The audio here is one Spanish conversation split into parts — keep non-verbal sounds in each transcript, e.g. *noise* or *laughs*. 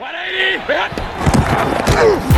180!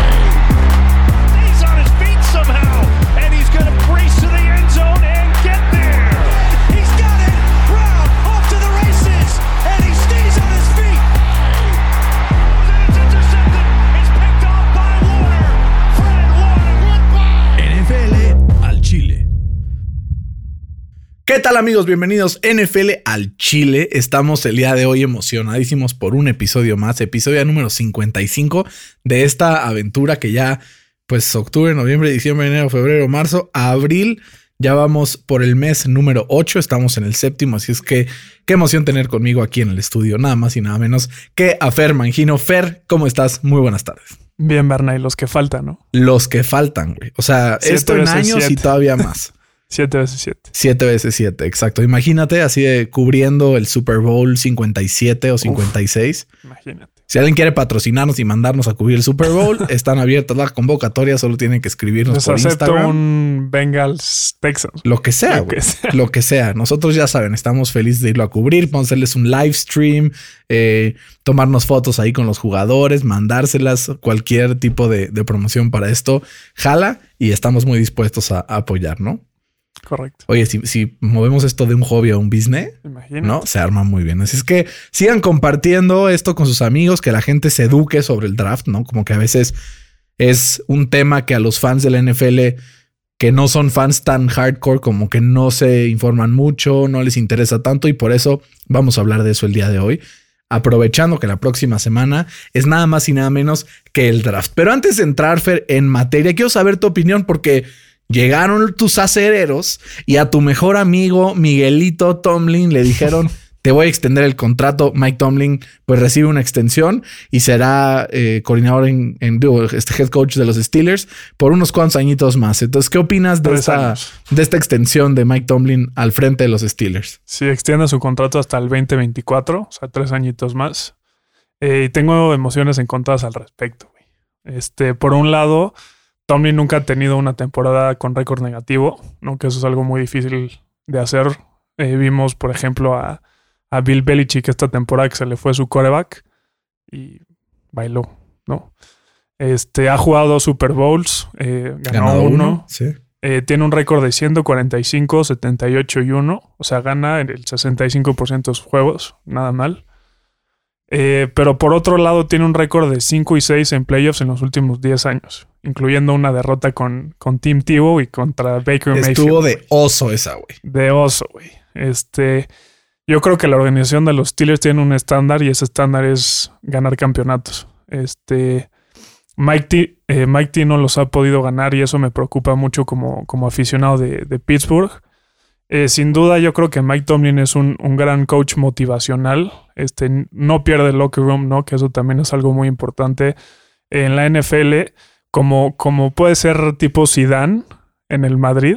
¿Qué tal amigos? Bienvenidos NFL al Chile. Estamos el día de hoy emocionadísimos por un episodio más, episodio número 55 de esta aventura que ya pues octubre, noviembre, diciembre, enero, febrero, marzo, abril. Ya vamos por el mes número 8, estamos en el séptimo, así es que qué emoción tener conmigo aquí en el estudio, nada más y nada menos que a Fer Mangino. Fer, ¿cómo estás? Muy buenas tardes. Bien, Berna, y los que faltan, ¿no? Los que faltan, güey. O sea, esto en años y todavía más. *laughs* Siete veces siete. Siete veces siete, exacto. Imagínate así de cubriendo el Super Bowl 57 o 56. Imagínate. Si alguien quiere patrocinarnos y mandarnos a cubrir el Super Bowl, *laughs* están abiertas las convocatorias, solo tienen que escribirnos por Instagram. un Bengals Texans. Lo que sea, Lo que sea. Lo que sea. Nosotros ya saben, estamos felices de irlo a cubrir, podemos hacerles un live stream, eh, tomarnos fotos ahí con los jugadores, mandárselas, cualquier tipo de, de promoción para esto. Jala y estamos muy dispuestos a, a apoyar, ¿no? Correcto. Oye, si, si movemos esto de un hobby a un business, Imagínate. ¿no? Se arma muy bien. Así es que sigan compartiendo esto con sus amigos, que la gente se eduque sobre el draft, ¿no? Como que a veces es un tema que a los fans de la NFL que no son fans tan hardcore, como que no se informan mucho, no les interesa tanto y por eso vamos a hablar de eso el día de hoy. Aprovechando que la próxima semana es nada más y nada menos que el draft. Pero antes de entrar, Fer, en materia, quiero saber tu opinión porque llegaron tus acereros y a tu mejor amigo Miguelito Tomlin le dijeron *laughs* te voy a extender el contrato. Mike Tomlin pues recibe una extensión y será eh, coordinador en, en digo, este head coach de los Steelers por unos cuantos añitos más. Entonces, ¿qué opinas de esta, de esta extensión de Mike Tomlin al frente de los Steelers? Sí, extiende su contrato hasta el 2024, o sea, tres añitos más. Eh, y tengo emociones encontradas al respecto. güey. Este, por un lado, Tomlin nunca ha tenido una temporada con récord negativo, ¿no? Que eso es algo muy difícil de hacer. Eh, vimos, por ejemplo, a, a Bill Belichick esta temporada que se le fue su coreback y bailó, ¿no? Este, ha jugado dos Super Bowls, eh, ganó Ganado uno, Sí. eh, tiene un récord de 145, 78 y 1. O sea, gana en el 65% de sus juegos. Nada mal. Eh, pero por otro lado, tiene un récord de 5 y 6 en playoffs en los últimos 10 años, incluyendo una derrota con, con Team Tebow y contra Baker Estuvo Mayfield. de oso esa, güey. De oso, güey. Este, yo creo que la organización de los Steelers tiene un estándar y ese estándar es ganar campeonatos. Este, Mike T, eh, Mike T no los ha podido ganar y eso me preocupa mucho como, como aficionado de, de Pittsburgh. Eh, sin duda, yo creo que Mike Tomlin es un, un gran coach motivacional. Este, no pierde el locker room, ¿no? Que eso también es algo muy importante en la NFL. Como, como puede ser tipo Zidane en el Madrid.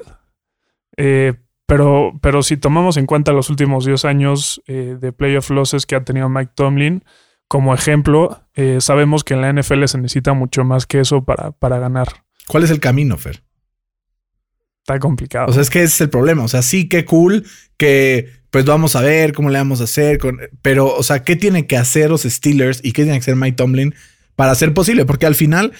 Eh, pero, pero si tomamos en cuenta los últimos 10 años eh, de playoff losses que ha tenido Mike Tomlin, como ejemplo, eh, sabemos que en la NFL se necesita mucho más que eso para, para ganar. ¿Cuál es el camino, Fer? Está complicado. O sea, es que ese es el problema. O sea, sí, qué cool que pues vamos a ver cómo le vamos a hacer. Con, pero, o sea, ¿qué tiene que hacer los Steelers y qué tiene que hacer Mike Tomlin para hacer posible? Porque al final,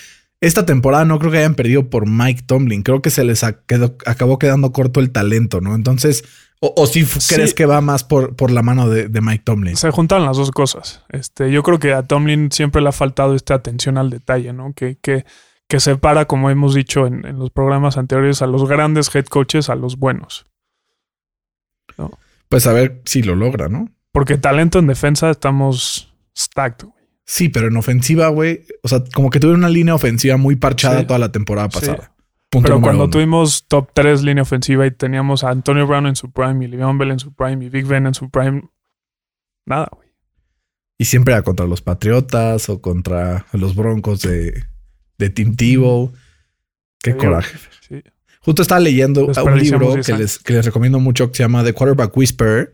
esta temporada no creo que hayan perdido por Mike Tomlin. Creo que se les quedó- acabó quedando corto el talento, ¿no? Entonces, o, o si Sí. crees que va más por, por la mano de, de Mike Tomlin. se juntan las dos cosas. Este, yo creo que a Tomlin siempre le ha faltado esta atención al detalle, ¿no? Que, que, que separa, como hemos dicho en, en los programas anteriores, a los grandes head coaches a los buenos. Pues a ver si lo logra, ¿no? Porque talento en defensa estamos stacked. Sí, pero en ofensiva, güey. O sea, como que tuvieron una línea ofensiva muy parchada Sí. toda la temporada Sí. pasada. Punto Pero cuando uno. tuvimos top 3 línea ofensiva y teníamos a Antonio Brown en su prime y Le'Veon Bell en su prime y Big Ben en su prime, nada, güey. Y siempre era contra los Patriotas o contra los Broncos de, de Team Tebow. Qué Sí, coraje. Sí. Justo estaba leyendo un libro 10 que les, que les recomiendo mucho que se llama The Quarterback Whisperer.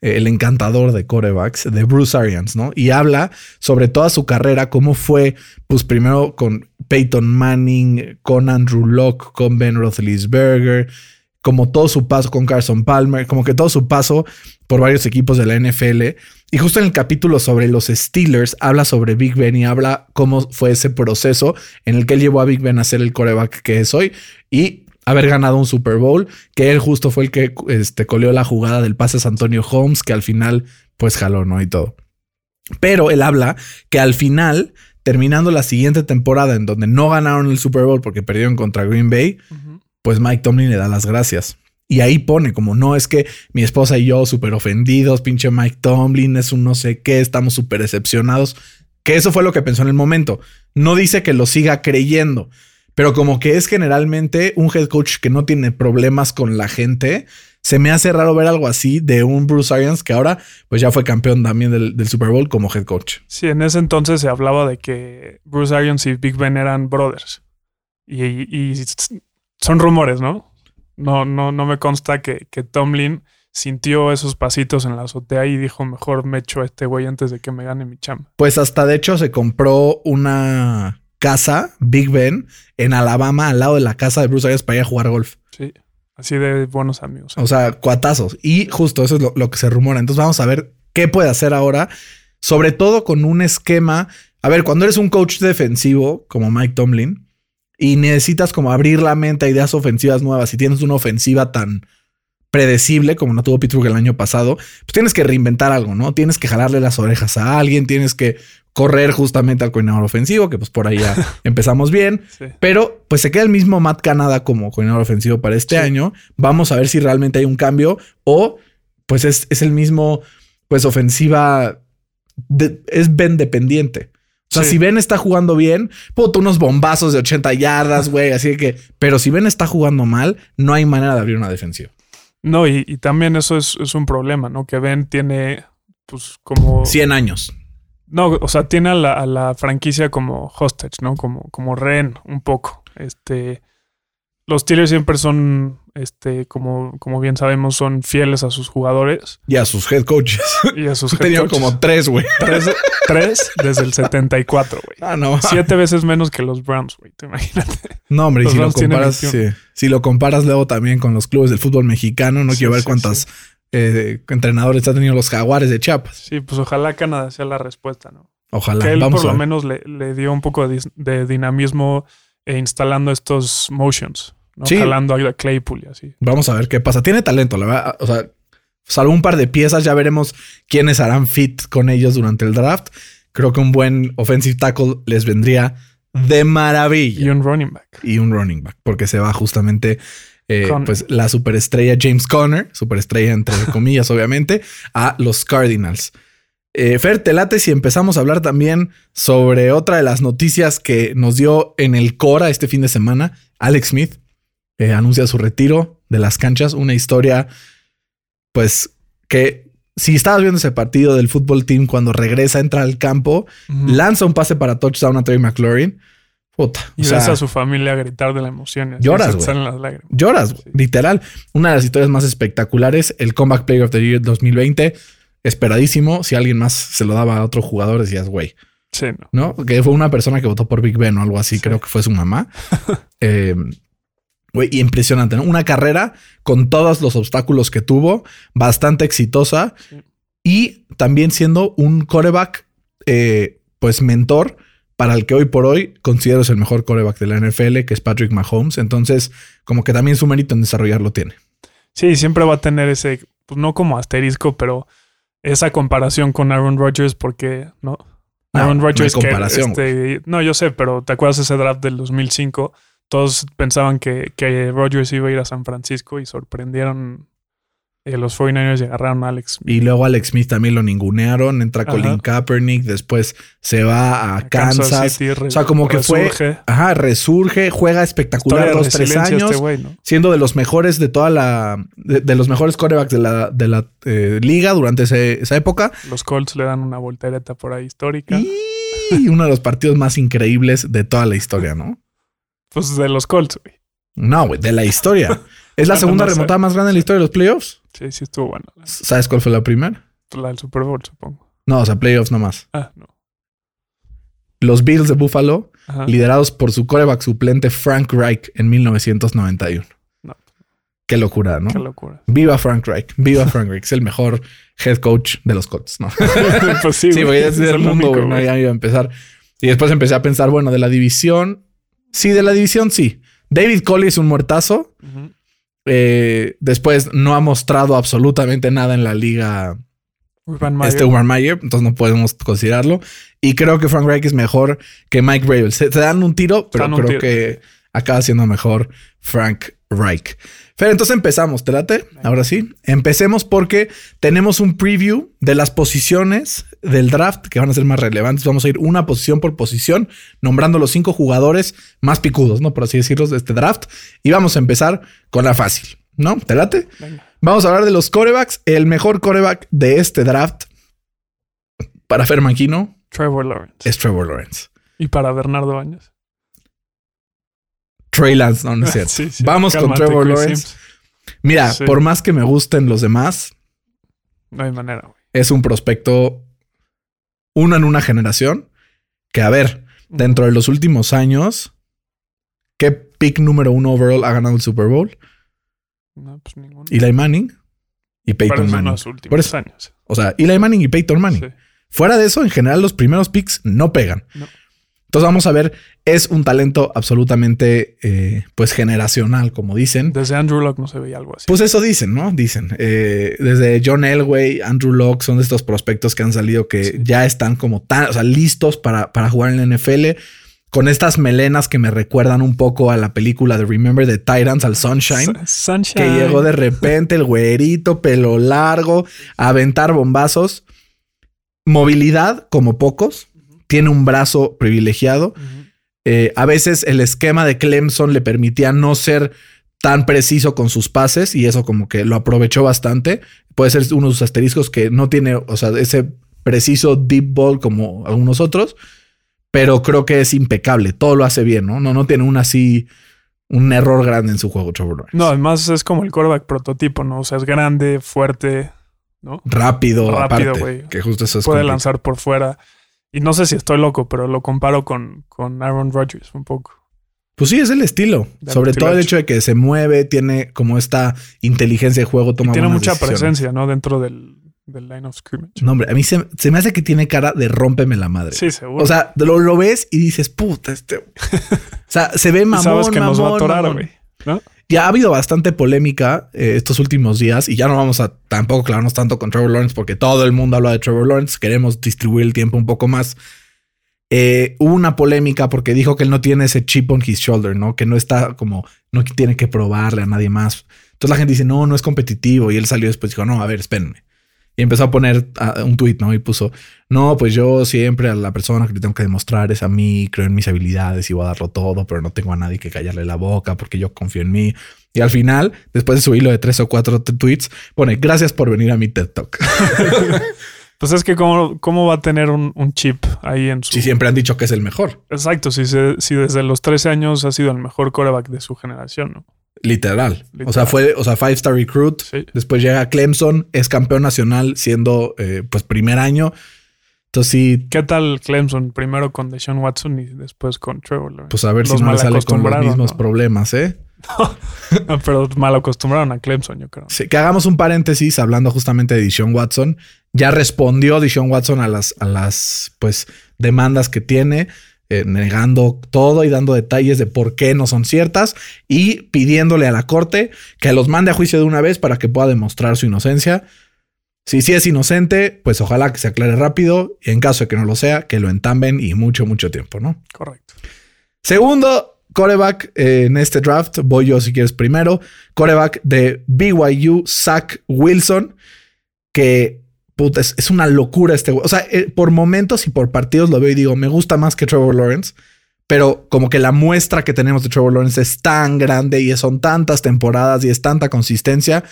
El encantador de quarterbacks de Bruce Arians, ¿no? Y habla sobre toda su carrera, cómo fue, pues primero con Peyton Manning, con Andrew Locke, con Ben Roethlisberger, como todo su paso con Carson Palmer, como que todo su paso por varios equipos de la NFL. Y justo en el capítulo sobre los Steelers habla sobre Big Ben y habla cómo fue ese proceso en el que él llevó a Big Ben a ser el coreback que es hoy y haber ganado un Super Bowl, que él justo fue el que este, coleó la jugada del pase a Antonio Holmes, que al final pues jaló, ¿no? Y todo. Pero él habla que al final, terminando la siguiente temporada en donde no ganaron el Super Bowl porque perdieron contra Green Bay, pues Mike Tomlin le da las gracias. Y ahí pone como no es que mi esposa y yo súper ofendidos, pinche Mike Tomlin es un no sé qué, estamos súper decepcionados. Que eso fue lo que pensó en el momento. No dice que lo siga creyendo, pero como que es generalmente un head coach que no tiene problemas con la gente. Se me hace raro ver algo así de un Bruce Arians que ahora pues ya fue campeón también del, del Super Bowl como head coach. Sí, en ese entonces se hablaba de que Bruce Arians y Big Ben eran brothers. Y, y son rumores, ¿no? No, no, no me consta que, que Tomlin sintió esos pasitos en la azotea y dijo, mejor me echo a este güey antes de que me gane mi chamba. Pues hasta de hecho se compró una casa, Big Ben, en Alabama, al lado de la casa de Bruce Arians para ir a jugar golf. Sí, así de buenos amigos. O sea, cuatazos. Y justo eso es lo, lo que se rumora. Entonces vamos a ver qué puede hacer ahora, sobre todo con un esquema. A ver, cuando eres un coach defensivo como Mike Tomlin, y necesitas como abrir la mente a ideas ofensivas nuevas. Si tienes una ofensiva tan predecible como no tuvo Pittsburgh el año pasado, pues tienes que reinventar algo, ¿no? Tienes que jalarle las orejas a alguien, tienes que correr justamente al coordinador ofensivo, que pues por ahí ya *laughs* empezamos bien, Sí. pero pues se queda el mismo Matt Canada como coordinador ofensivo para este Sí. año. Vamos a ver si realmente hay un cambio o pues es, es el mismo, pues ofensiva, de- es Ben dependiente. O sea, Sí. si Ben está jugando bien, puto, unos bombazos de 80 yardas, güey. Así que, pero si Ben está jugando mal, no hay manera de abrir una defensiva. No, y, y también eso es, es un problema, ¿no? Que Ben tiene, pues, como. 100 años. No, o sea, tiene a la, a la franquicia como hostage, ¿no? Como, como rehén, un poco. Este. Los Steelers siempre son, este, como, como bien sabemos, son fieles a sus jugadores Y a sus head coaches. *laughs* y a sus *laughs* head Tenían coaches. como tres, güey. tres, tres desde el 74, güey. Ah, no. Siete veces menos que los Browns, güey. Te imaginas. No, hombre, y si lo Browns comparas, 21. sí. si lo comparas luego también con los clubes del fútbol mexicano, no Sí, quiero ver sí, cuántos eh, entrenadores han tenido los jaguares de Chiapas. Sí, pues ojalá Canadá sea la respuesta, ¿no? Ojalá. Que él Vamos por lo menos le, le dio un poco de, dinamismo e instalando estos motions, ¿no? Sí. Jalando a Claypool y así. Vamos a ver qué pasa. Tiene talento, la verdad. O sea, salvo un par de piezas, ya veremos quiénes harán fit con ellos durante el draft. Creo que un buen offensive tackle les vendría de maravilla. Y un running back. y un running back, porque se va justamente eh, pues la superestrella James Conner, superestrella entre *laughs* comillas, obviamente, a los Cardinals. Eh, Fer, te late si empezamos a hablar también sobre otra de las noticias que nos dio en el Cora este fin de semana. Alex Smith eh, anuncia su retiro de las canchas, una historia, pues que si estabas viendo ese partido del fútbol team cuando regresa, entra al campo, lanza un pase para touchdown a Terry McLaurin. Puta, y o sea, ves a su familia gritar de la emoción. Lloras, güey. salen las lágrimas. Lloras. Sí. literal. Una de las historias más espectaculares, el Comeback Player of the Year 2020, esperadísimo. Si alguien más se lo daba a otro jugador, decías, güey, Sí, no. ¿no? Que fue una persona que votó por Big Ben o algo así, Sí. creo que fue su mamá. *laughs* Eh, Güey, y impresionante, ¿no? Una carrera con todos los obstáculos que tuvo, bastante exitosa Sí. y también siendo un coreback, eh, pues mentor para el que hoy por hoy considero es el mejor coreback de la NFL, que es Patrick Mahomes. Entonces, como que también su mérito en desarrollarlo tiene. Sí, siempre va a tener ese, pues no como asterisco, pero esa comparación con Aaron Rodgers porque, ¿no? No, Aaron no Rodgers que, comparación, este, no, yo sé, pero ¿te acuerdas ese draft del 2005? Todos pensaban que, que Rodgers iba a ir a San Francisco y sorprendieron eh, los 49ers y agarraron a Alex. Smith. Y luego Alex Smith también lo ningunearon, entra Ajá. Colin Kaepernick, después se va a, A Kansas. City, o sea, como que fue-. Ajá, resurge, juega espectacular de dos, tres años, este ¿no? siendo de los mejores de toda la, de, de los mejores corebacks de la, de la eh, liga durante ese- esa época. Los Colts le dan una voltereta por ahí histórica. Y uno de los partidos más increíbles de toda la historia, ¿no? Pues de los Colts, güey. No, güey, de la historia. Es la segunda no remontada más grande en la historia de los playoffs. Sí, sí estuvo bueno. ¿Sabes cuál fue la primera? la del Super Bowl, supongo. No, o sea, playoffs nomás. Ah, no. Los Bills de Buffalo, Ajá. liderados por su coreback suplente Frank Reich en 1991. No. Qué locura, ¿no? Qué locura. Viva Frank Reich. Viva Frank Reich. Es el mejor head coach de los Colts, ¿no? *laughs* pues sí, sí, a decir es el mundo, único. No, ya iba a empezar. Y después empecé a pensar, bueno, de la división. Sí, de la división, sí. David Coley es un muertazo. Ujú. Eh, después no ha mostrado absolutamente nada en la liga Urban Meyer. este Urban Meyer, entonces no podemos considerarlo. Y creo que Frank Reich es mejor que Mike Rabel. Se, se dan un tiro, pero creo tiro. que acaba siendo mejor Frank Reich. Fer, entonces empezamos, ¿te late? Ahora sí. Empecemos porque tenemos un preview de las posiciones del draft que van a ser más relevantes. Vamos a ir una posición por posición, nombrando los cinco jugadores más picudos, ¿no? Por así decirlo, de este draft. Y vamos a empezar con la fácil, ¿no? ¿Te late? Venga. Vamos a hablar de los corebacks. El mejor coreback de este draft para Fer Manquino Trevor Lawrence. es Trevor Lawrence. Y para Bernardo Baños. Trey Lance, no, no es *laughs* cierto. Sí, sí. Vamos con Trevor Chris Lawrence. Sims. Mira, Sí. por más que me gusten los demás, No hay manera, güey. es un prospecto uno en una generación que, a ver, dentro de los últimos años, ¿qué pick número uno overall ha ganado el Super Bowl? No, pues ninguno. Eli Manning y Peyton Manning. los Por últimos eso. años. O sea, Eli Manning y Peyton Manning. Sí. Fuera de eso, en general, los primeros picks no pegan. No. Entonces vamos a ver, es un talento absolutamente, eh, pues generacional, como dicen. Desde Andrew Locke no se veía algo así. Pues eso dicen, ¿no? Dicen. Eh, desde John Elway, Andrew Locke, son de estos prospectos que han salido que Sí. ya están como tan, o sea, listos para, para jugar en la NFL. Con estas melenas que me recuerdan un poco a la película de Remember the Titans, al Sunshine. Sun- Sunshine. Que llegó de repente el güerito, pelo largo, a aventar bombazos. Movilidad como pocos. Tiene un brazo privilegiado. Eh, a veces el esquema de Clemson le permitía no ser tan preciso con sus pases y eso como que lo aprovechó bastante. Puede ser uno de sus asteriscos que no tiene, o sea, ese preciso deep ball como algunos otros, pero creo que es impecable. Todo lo hace bien, ¿no? No, no tiene un así, un error grande en su juego, Trevor. No, además es como el quarterback prototipo, ¿no? O sea, es grande, fuerte, ¿no? Rápido, Rápido, aparte, güey. que justo eso es Puede complicado. lanzar por fuera. Y no sé si estoy loco, pero lo comparo con, con Aaron Rodgers un poco. Pues sí, es el estilo. Sobre todo el hecho de que se mueve, tiene como esta inteligencia de juego, Y toma tiene buenas mucha decisiones. presencia, ¿no? Dentro del, del line of scrimmage. No, hombre, a mí se, se me hace que tiene cara de rómpeme la madre. Sí, seguro. O sea, lo, lo ves y dices, puta, este. *laughs* o sea, se ve Y mamón. sabes que nos va a atorar, güey. ¿No? Ya ha habido bastante polémica eh, estos últimos días y ya no vamos a tampoco clavarnos tanto con Trevor Lawrence porque todo el mundo habla de Trevor Lawrence. Queremos distribuir el tiempo un poco más. Eh, hubo una polémica porque dijo que él no tiene ese chip on his shoulder, ¿no? Que no está como, no tiene que probarle a nadie más. Entonces la gente dice, no, no es competitivo. Y él salió después y dijo, no, a ver, espérenme. Y empezó a poner ah, un tweet, ¿no? Y puso, no, pues yo siempre a la persona que le tengo que demostrar es a mí, creo en mis habilidades y voy a darlo todo, pero no tengo a nadie que callarle la boca porque yo confío en mí. Y al final, después de su hilo de tres o cuatro tweets, pone, gracias por venir a mi TED Talk. *laughs* Pues es que cómo, cómo va a tener un, un chip ahí en su... Si siempre han dicho que es el mejor, Exacto, si, se- si desde los 13 años ha sido el mejor quarterback de su generación, ¿no? Literal. O sea, fue, o sea, five star recruit. Sí. Después llega Clemson, es campeón nacional siendo eh, pues primer año. Entonces sí, ¿Qué tal Clemson? Primero con Deshaun Watson y después con Trevor Lawrence. pues a ver si no le sale con los mismos ¿no? problemas, ¿eh? *laughs* No, pero mal acostumbraron a Clemson, yo creo. Sí, que hagamos un paréntesis hablando justamente de Deshaun Watson. Ya respondió Deshaun Watson a las, a las pues, demandas que tiene, eh, negando todo y dando detalles de por qué no son ciertas y pidiéndole a la corte que los mande a juicio de una vez para que pueda demostrar su inocencia. Si sí es inocente, pues ojalá que se aclare rápido y en caso de que no lo sea, que lo entamben y mucho, mucho tiempo, ¿no? Correcto. Segundo coreback eh, en este draft, voy yo si quieres primero. Coreback de BYU, Zach Wilson, que puta, es, es una locura este güey. O sea, eh, por momentos y por partidos lo veo y digo, me gusta más que Trevor Lawrence. Pero como que la muestra que tenemos de Trevor Lawrence es tan grande y son tantas temporadas y es tanta consistencia.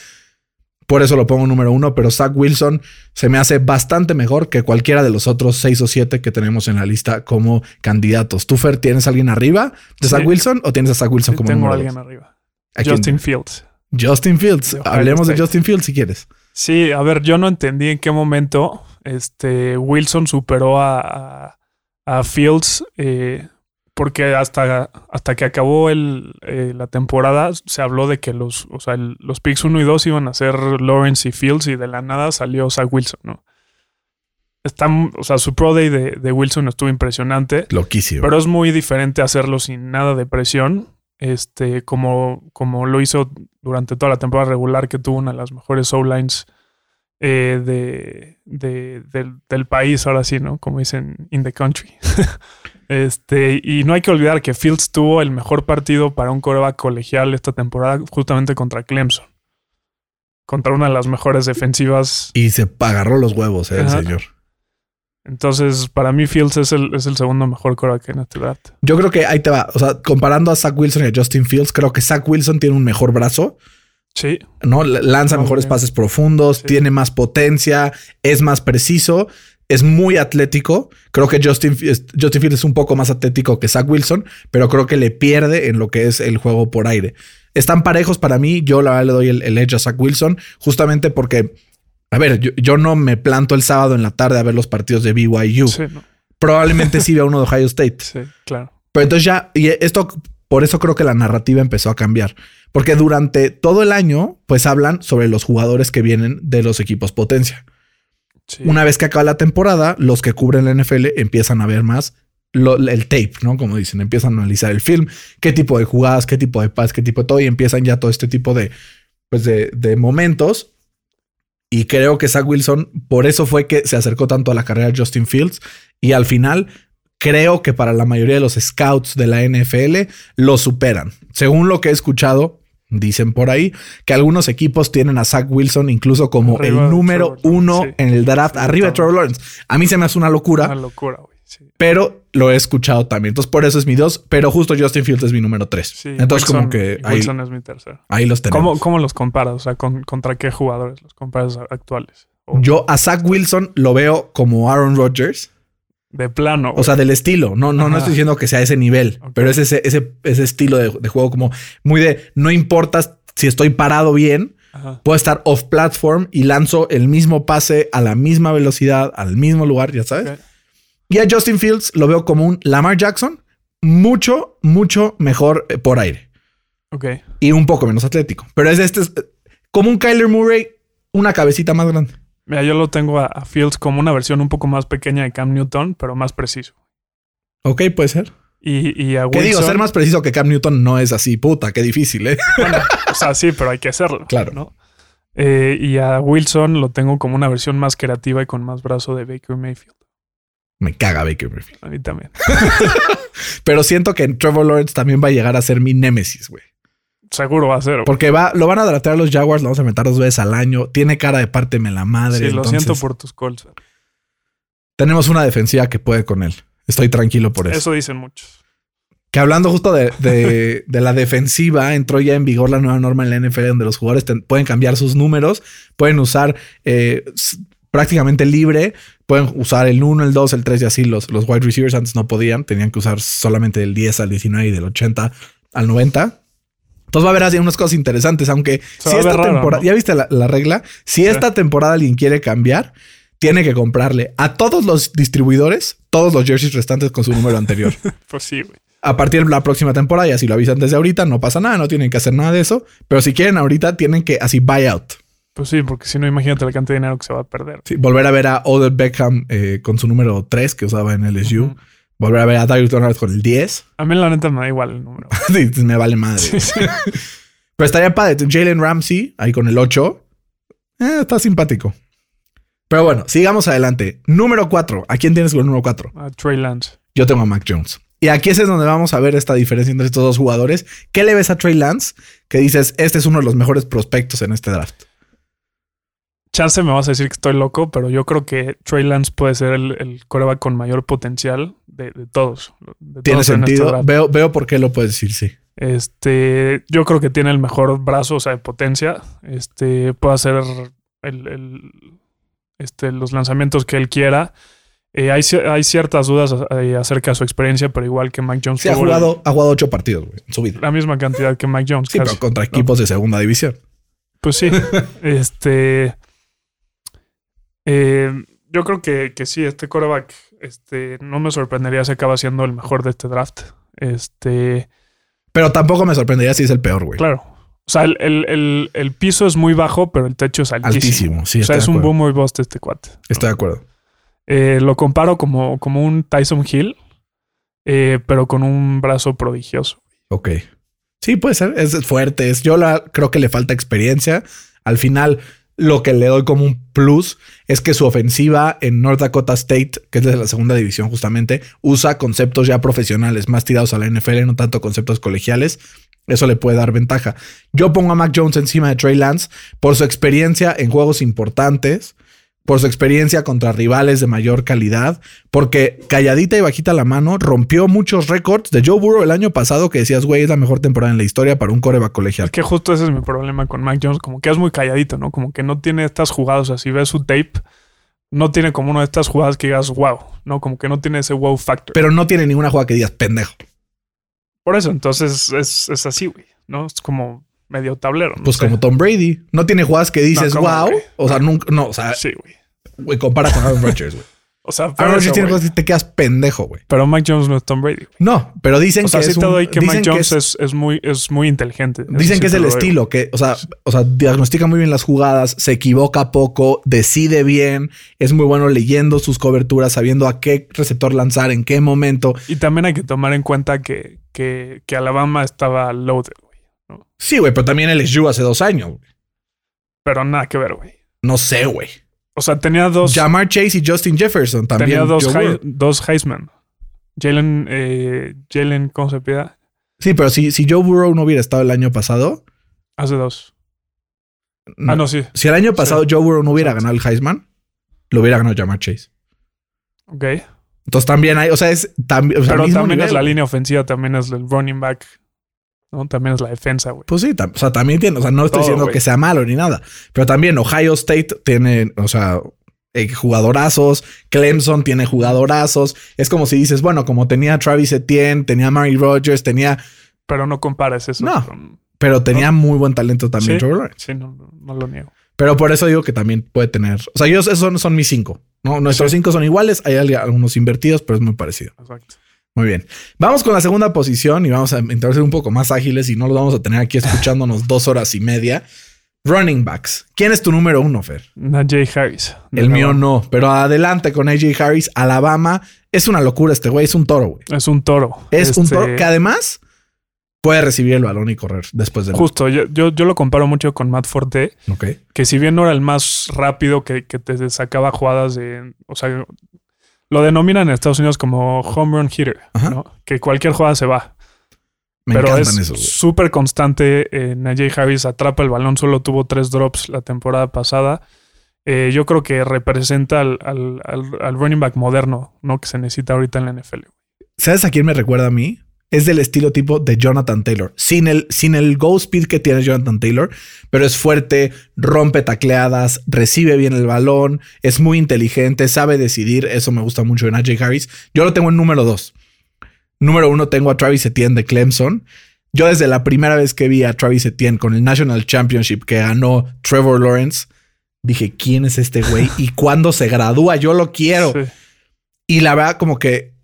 Por eso lo pongo número uno, pero Zach Wilson se me hace bastante mejor que cualquiera de los otros seis o siete que tenemos en la lista como candidatos. ¿Tú, Fer, tienes a alguien arriba de Sí. Zach Wilson o tienes a Zach Wilson Sí, como tengo a número alguien dos? arriba. ¿A? Justin Fields. Justin Fields. Hablemos de. Justin Fields si quieres. Sí, a ver, yo no entendí en qué momento este Wilson superó a, a- a Fields eh, porque hasta, hasta que acabó el, eh, la temporada se habló de que los, o sea, el- los picks 1 y 2 iban a ser Lawrence y Fields y de la nada salió Zach Wilson, ¿no? Está, o sea, su Pro Day de, de Wilson estuvo impresionante, Loquísimo. pero es muy diferente hacerlo sin nada de presión, este, como, como lo hizo durante toda la temporada regular, que tuvo una de las mejores O-lines eh, de, de- del, del país, ahora sí, ¿no? Como dicen, in the country. *laughs* este, y no hay que olvidar que Fields tuvo el mejor partido para un coreback colegial esta temporada, justamente contra Clemson. Contra una de las mejores defensivas. y se agarró los huevos, eh, el señor. Entonces, para mí, Fields es el, es el segundo mejor coreback en este draft. Yo creo que ahí te va. O sea, comparando a Zach Wilson y a Justin Fields, creo que Zach Wilson tiene un mejor brazo. Sí, ¿no? Lanza mejores bien. pases profundos, Sí. tiene más potencia, es más preciso, es muy atlético. Creo que Justin, Justin Fields es un poco más atlético que Zach Wilson, pero creo que le pierde en lo que es el juego por aire. Están parejos para mí. Yo la verdad le doy el, el edge a Zach Wilson, justamente porque, a ver, yo, yo no me planto el sábado en la tarde a ver los partidos de BYU. sí, no, Probablemente sí vea uno de Ohio State. sí, claro. Pero entonces ya, y esto, por eso creo que la narrativa empezó a cambiar. Porque durante todo el año, pues hablan sobre los jugadores que vienen de los equipos potencia. Sí. Una vez que acaba la temporada, los que cubren la NFL empiezan a ver más lo- el tape, ¿no? Como dicen, empiezan a analizar el film, qué tipo de jugadas, qué tipo de pass, qué tipo de todo, y empiezan ya todo este tipo de, pues de, de momentos. Y creo que Zach Wilson, por eso fue que se acercó tanto a la carrera de Justin Fields. Y al final, creo que para la mayoría de los scouts de la NFL lo superan. Según lo que he escuchado, dicen por ahí que algunos equipos tienen a Zach Wilson incluso como Arriba el número Trevor uno sí. en el draft, Sí, arriba de Trevor Lawrence. A mí se me hace una locura, Una locura, güey. Sí. pero lo he escuchado también. Entonces, por eso es mi dos, pero justo Justin Fields es mi número tres. Sí, Entonces, Wilson- como que ahí, Wilson es mi tercero. ahí los tenemos. ¿Cómo, ¿Cómo los comparas? O sea, ¿con- ¿contra qué jugadores los comparas actuales? O Yo a Zach Wilson lo veo como Aaron Rodgers. de plano. O sea, del estilo. No, no, no estoy diciendo que sea ese nivel, pero es ese, ese, ese estilo de, de juego como muy de no importa si estoy parado bien, Ajá. puedo estar off platform y lanzo el mismo pase a la misma velocidad, al mismo lugar, ya sabes. Ok. Y a Justin Fields lo veo como un Lamar Jackson mucho, mucho mejor eh, por aire Ok. y un poco menos atlético. Pero es este, es, como un Kyler Murray, una cabecita más grande. Mira, yo lo tengo a, a Fields como una versión un poco más pequeña de Cam Newton, pero más preciso. Ok, puede ser. Y, y a Wilson... digo, ser más preciso que Cam Newton no es así, puta, qué difícil, ¿eh? *laughs* Bueno, o sea, sí, pero hay que hacerlo. Claro. ¿no? Eh, y a Wilson lo tengo como una versión más creativa y con más brazo de Baker Mayfield. Me caga Baker Mayfield. A mí también. *laughs* Pero siento que Trevor Lawrence también va a llegar a ser mi némesis, güey. Seguro va a ser. güey. Porque va, lo van a draftear a los Jaguars, lo vamos a meter dos veces al año. Tiene cara de párteme la madre. Sí, lo siento por tus Colts. Tenemos una defensiva que puede con él. Estoy tranquilo por eso. Eso dicen muchos. Que hablando justo de, de- *laughs* de la defensiva, entró ya en vigor la nueva norma en la NFL donde los jugadores pueden cambiar sus números, pueden usar eh, prácticamente libre, pueden usar el 1, el 2, el 3 y así. Los, los wide receivers antes no podían, tenían que usar solamente del 10 al 19 y del 80 al 90. Entonces va a haber así unas cosas interesantes, aunque Se si esta raro, temporada, ¿no? ya viste la, la regla, si esta temporada alguien quiere cambiar, tiene que comprarle a todos los distribuidores todos los jerseys restantes con su número anterior *laughs* Pues sí, güey. a partir de la próxima temporada, y así lo avisan desde ahorita, no pasa nada, no tienen que hacer nada de eso. Pero si quieren ahorita, tienen que así buy out. Pues sí, porque si no, imagínate la cantidad de dinero que se va a perder. Sí, volver a ver a Odell Beckham eh, con su número 3 que usaba en LSU. Ujú. Volver a ver a Darius Leonard con el 10. A mí la neta me da igual el número. *laughs* Sí, me vale madre. Sí, sí. *laughs* Pero estaría padre. Jalen Ramsey ahí con el 8. Eh, está simpático. Pero bueno, sigamos adelante. Número 4. ¿A quién tienes con el número 4? A Trey Lance. Yo tengo a Mac Jones. Y aquí es donde vamos a ver esta diferencia entre estos dos jugadores. ¿Qué le ves a Trey Lance? Que dices, este es uno de los mejores prospectos en este draft. Chance me vas a decir que estoy loco, pero yo creo que Trey Lance puede ser el, el coreback con mayor potencial de, de todos. de Tiene todos este sentido. draft. veo, veo por qué lo puedes decir, sí. Este, yo creo que tiene el mejor brazo, o sea, de potencia. Este, puede hacer el, el- este, los lanzamientos que él quiera. Eh, hay, hay ciertas dudas eh, acerca de su experiencia, pero igual que Mike Jones. Sí, ha jugado, ha jugado ocho partidos güey, en su vida. la misma cantidad que Mike Jones. Sí, casi. pero contra equipos de segunda división. Pues sí. *laughs* este. Eh, yo creo que, que sí, este coreback este, no me sorprendería si acaba siendo el mejor de este draft. Este, Pero tampoco me sorprendería si es el peor, güey. claro. O sea, el, el- el- el piso es muy bajo, pero el techo es altísimo. Altísimo, sí. o sea, es un boom muy bust este cuate. Estoy de acuerdo. Eh, lo comparo como, como un Tyson Hill, eh, pero con un brazo prodigioso. Ok. Sí, puede ser. Es fuerte. Es, yo la, creo que le falta experiencia. Al final, lo que le doy como un plus es que su ofensiva en North Dakota State, que es de la segunda división justamente, usa conceptos ya profesionales, más tirados a la NFL, no tanto conceptos colegiales. Eso le puede dar ventaja. Yo pongo a Mac Jones encima de Trey Lance por su experiencia en juegos importantes, por su experiencia contra rivales de mayor calidad, porque calladita y bajita la mano rompió muchos récords de Joe Burrow el año pasado que decías, güey, es la mejor temporada en la historia para un coreback colegial. Es que justo ese es mi problema con Mac Jones, como que es muy calladito, ¿no? Como que no tiene estas jugadas, o sea, si ves su tape, no tiene como una de estas jugadas que digas, wow, ¿no? Como que no tiene ese wow factor. Pero no tiene ninguna jugada que digas, pendejo. Por eso, entonces es, es así, güey, ¿no? Es como medio tablero. no Pues sé. como Tom Brady. No tiene jugadas que dices, ¿cómo, wow. O sea, nunca, no, o sea, Sí, güey. Güey, compara con Aaron *laughs* Rodgers, güey. O sea, Aaron Rodgers tiene cosas que te quedas pendejo, güey. pero Mac Jones no es Tom Brady. No, pero dicen O sea, que sí es te un- doy que dicen Mac Jones es, es muy, es muy inteligente. Dicen sí que es el doy, estilo, que, o sea, o sea, diagnostica muy bien las jugadas, se equivoca poco, decide bien, es muy bueno leyendo sus coberturas, sabiendo a qué receptor lanzar, en qué momento. Y también hay que tomar en cuenta que, que, que Alabama estaba loaded, güey. Sí, güey, pero también LSU hace dos años. güey. Pero nada que ver, güey. No sé, güey. O sea, tenía dos. Jamar Chase y Justin Jefferson también. tenía dos, dos Heisman. Jalen, eh, Jalen, ¿cómo se pida? Sí, pero si, si Joe Burrow no hubiera estado el año pasado. Hace dos. no. Ah, no, sí. Si el año pasado Joe Burrow no hubiera ganado el Heisman, lo hubiera ganado Jamar Chase. Ok. Entonces también hay, o sea, es o sea, Pero también nivel, es la línea ofensiva, también es el running back. ¿No? También es la defensa, güey. Pues sí, o sea, también tiene, o sea, no estoy Todo, diciendo que sea malo ni nada, pero también Ohio State tiene, o sea, eh, jugadorazos, Clemson tiene jugadorazos. Es como si dices, bueno, como tenía Travis Etienne, tenía Mary Rogers, tenía, Pero no compares eso No. con. pero tenía muy buen talento también Sí. Trevor Lawrence. Sí, no, no- lo niego. Pero por eso digo que también puede tener, o sea, ellos esos son, son mis cinco, ¿no? Nuestros Sí. cinco son iguales, hay al- algunos invertidos, pero es muy parecido. Exacto. Muy bien. Vamos con la segunda posición y vamos a intentar ser un poco más ágiles y no los vamos a tener aquí escuchándonos dos horas y media. Running backs. ¿Quién es tu número uno, Fer? Najee Harris. El mío no, pero adelante con AJ Harris. Alabama es una locura este güey, es un toro, güey. Es un toro. Es un Este, toro que además puede recibir el balón y correr después de Justo, yo, yo, yo lo comparo mucho con Matt Forte, que si bien no era el más rápido que, que te sacaba jugadas de. O sea, lo denominan en Estados Unidos como home run hitter. ¿no? Que cualquier jugada se va. Me pero es súper constante. Eh, Najee Harris atrapa el balón, solo tuvo tres drops la temporada pasada. Eh, yo creo que representa al, al- al- al running back moderno, ¿no? Que se necesita ahorita en la NFL. ¿Sabes a quién me recuerda a mí? Es del estilo tipo de Jonathan Taylor. Sin el, sin el go speed que tiene Jonathan Taylor, pero es fuerte, rompe tacleadas, recibe bien el balón, es muy inteligente, sabe decidir. Eso me gusta mucho de Najee Harris. Yo lo tengo en número dos. Número uno tengo a Travis Etienne de Clemson. Yo desde la primera vez que vi a Travis Etienne con el National Championship que ganó Trevor Lawrence, dije, ¿quién es este güey? Y cuando se gradúa, yo lo quiero. Sí. Y la verdad, como que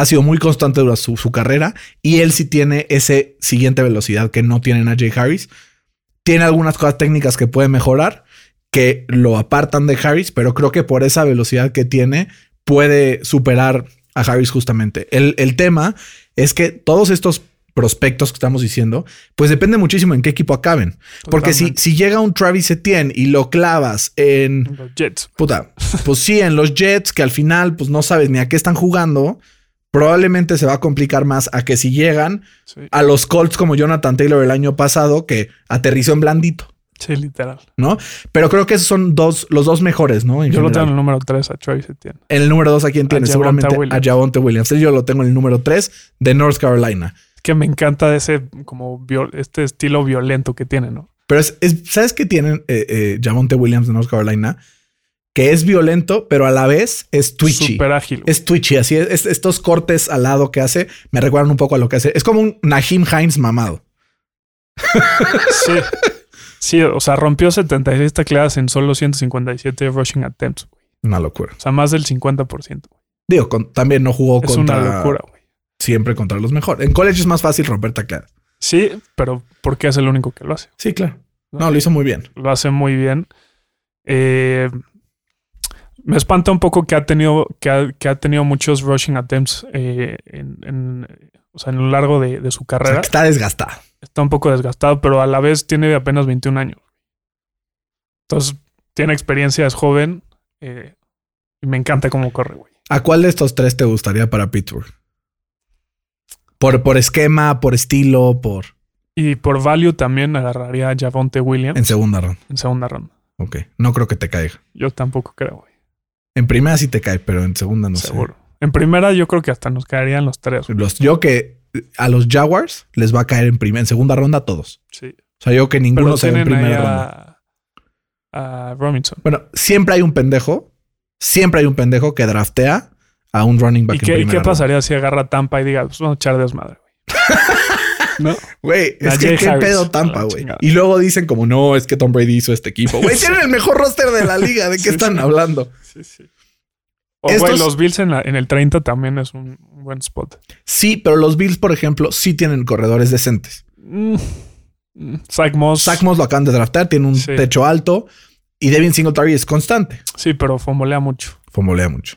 ha sido muy constante durante su, su carrera. Y él sí tiene ese siguiente velocidad que no tiene Najee Harris. Tiene algunas cosas técnicas que puede mejorar, que lo apartan de Harris, pero creo que por esa velocidad que tiene, puede superar a Harris justamente. El, el tema es que todos estos prospectos que estamos diciendo, pues depende muchísimo en qué equipo acaben. Porque si, si llega un Travis Etienne y lo clavas en Los Jets. Puta, pues sí, en los Jets, que al final, pues no sabes ni a qué están jugando, probablemente se va a complicar más a que si llegan Sí, a los Colts como Jonathan Taylor el año pasado, que aterrizó en blandito, sí, literal. ¿no? Pero creo que esos son dos, los dos mejores, ¿no? En, Yo lo tengo en el número 3 a Travis Etienne. En el número dos, ¿a quién A? Javonte Seguramente Williams. a Javonte Williams. Yo lo tengo en el número tres de North Carolina. Que me encanta ese como viol- este estilo violento que tiene, ¿no? Pero es, es- ¿sabes qué tienen eh, eh, Javonte Williams de North Carolina? Que es violento, pero a la vez es twitchy. Súper ágil. Es twitchy, así es, es- Estos cortes al lado que hace me recuerdan un poco a lo que hace. Es como un Nahim Hines mamado. Sí. Sí, o sea, rompió 76 tacleadas en solo 157 rushing attempts. Una locura. O sea, más del 50%. güey. Digo, con- también no jugó Es contra. una locura, güey. siempre contra los mejores. En college es más fácil romper tacleadas. Sí, pero ¿por qué es el único que lo hace? Sí, claro. No, lo hizo muy bien. Lo hace muy bien. Eh, me espanta un poco que ha tenido, que ha, que ha tenido muchos rushing attempts eh, en, en- o sea, en lo largo de, de su O sea, carrera. que está desgastado. Está un poco desgastado, pero a la vez tiene apenas 21 años. Entonces, tiene experiencia, es joven. eh, y me encanta cómo corre, güey. ¿A cuál de estos tres te gustaría para Pittsburgh? Por, por esquema, por estilo, por Y por value también agarraría a Javonte Williams en segunda ronda. en segunda ronda. Ok. No creo que te caiga. Yo tampoco creo, güey. En primera sí te cae, pero en segunda no Seguro. En primera, yo creo que hasta nos caerían los tres. sé. Los, yo que a los Jaguars les va a caer en primera, en segunda ronda a todos. Sí. O sea, yo que ninguno se ve en primera ronda. a, a Robinson. Bueno, siempre hay un pendejo, siempre hay un pendejo que draftea a un running back ¿Y en qué, y ronda. pasaría si agarra Tampa y diga, pues vamos a echar desmadre, güey? *laughs* ¿No? Güey, es que qué Harris, pedo Tampa, güey. Y luego dicen como, no, es que Tom Brady hizo este equipo. Güey, *laughs* tienen el mejor roster de la liga. ¿De qué Sí, están sí. hablando? Sí, sí. O, güey, Estos- los Bills en, la- en el 30 también es un, buen spot. Sí, pero los Bills, por ejemplo, sí tienen corredores decentes. Mm, Zach Moss. Zach Moss lo acaban de draftar, tiene un techo alto. Y Devin Singletary es constante. Sí, pero fomolea mucho. Fomolea mucho.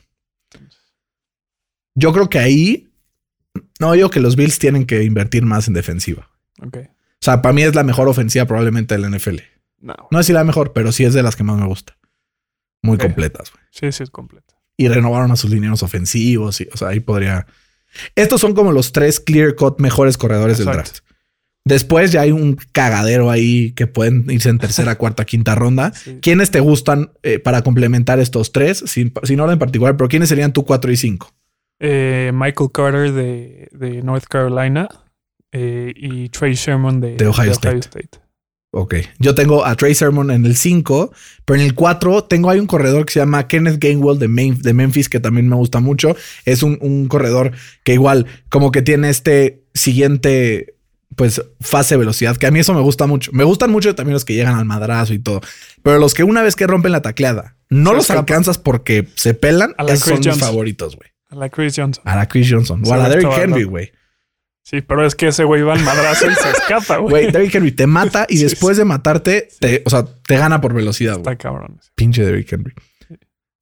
Yo creo que ahí... No, digo que los Bills tienen que invertir más en defensiva. Ok. O sea, para mí es la mejor ofensiva probablemente de la NFL. No. No es si la mejor, pero sí es de las que más me gusta. Muy completas, güey. Sí, sí, es completo. Y renovaron a sus lineros ofensivos. Y, o sea, ahí podría. Estos son como los tres clear cut mejores corredores del draft. Después ya hay un cagadero ahí que pueden irse en tercera, *laughs* cuarta, quinta ronda. Sí. ¿Quiénes te gustan eh, para complementar estos tres? Sin, sin orden particular, pero ¿quiénes serían tu 4 y 5? Eh, Michael Carter de, de North Carolina eh, y Trey Sherman de, De Ohio State. State. Ok. Yo tengo a Trey Sermon en el 5, pero en el 4 tengo hay un corredor que se llama Kenneth Gainwell de, Main- de Memphis, que también me gusta mucho. Es un, un corredor que igual como que tiene este siguiente pues fase de velocidad, que a mí eso me gusta mucho. Me gustan mucho también los que llegan al madrazo y todo, pero los que una vez que rompen la tacleada, no Se los alcanzas porque se pelan, esos son mis favoritos, güey. A la Chris Johnson. A la Chris Johnson o a la Derrick Henry, güey. Sí, pero es que ese güey va al madrazo y se escapa, güey. Güey, Derrick Henry te mata y *laughs* Sí, después de matarte, te, o sea, te gana por velocidad, güey. Está cabrón. Pinche Derrick Henry.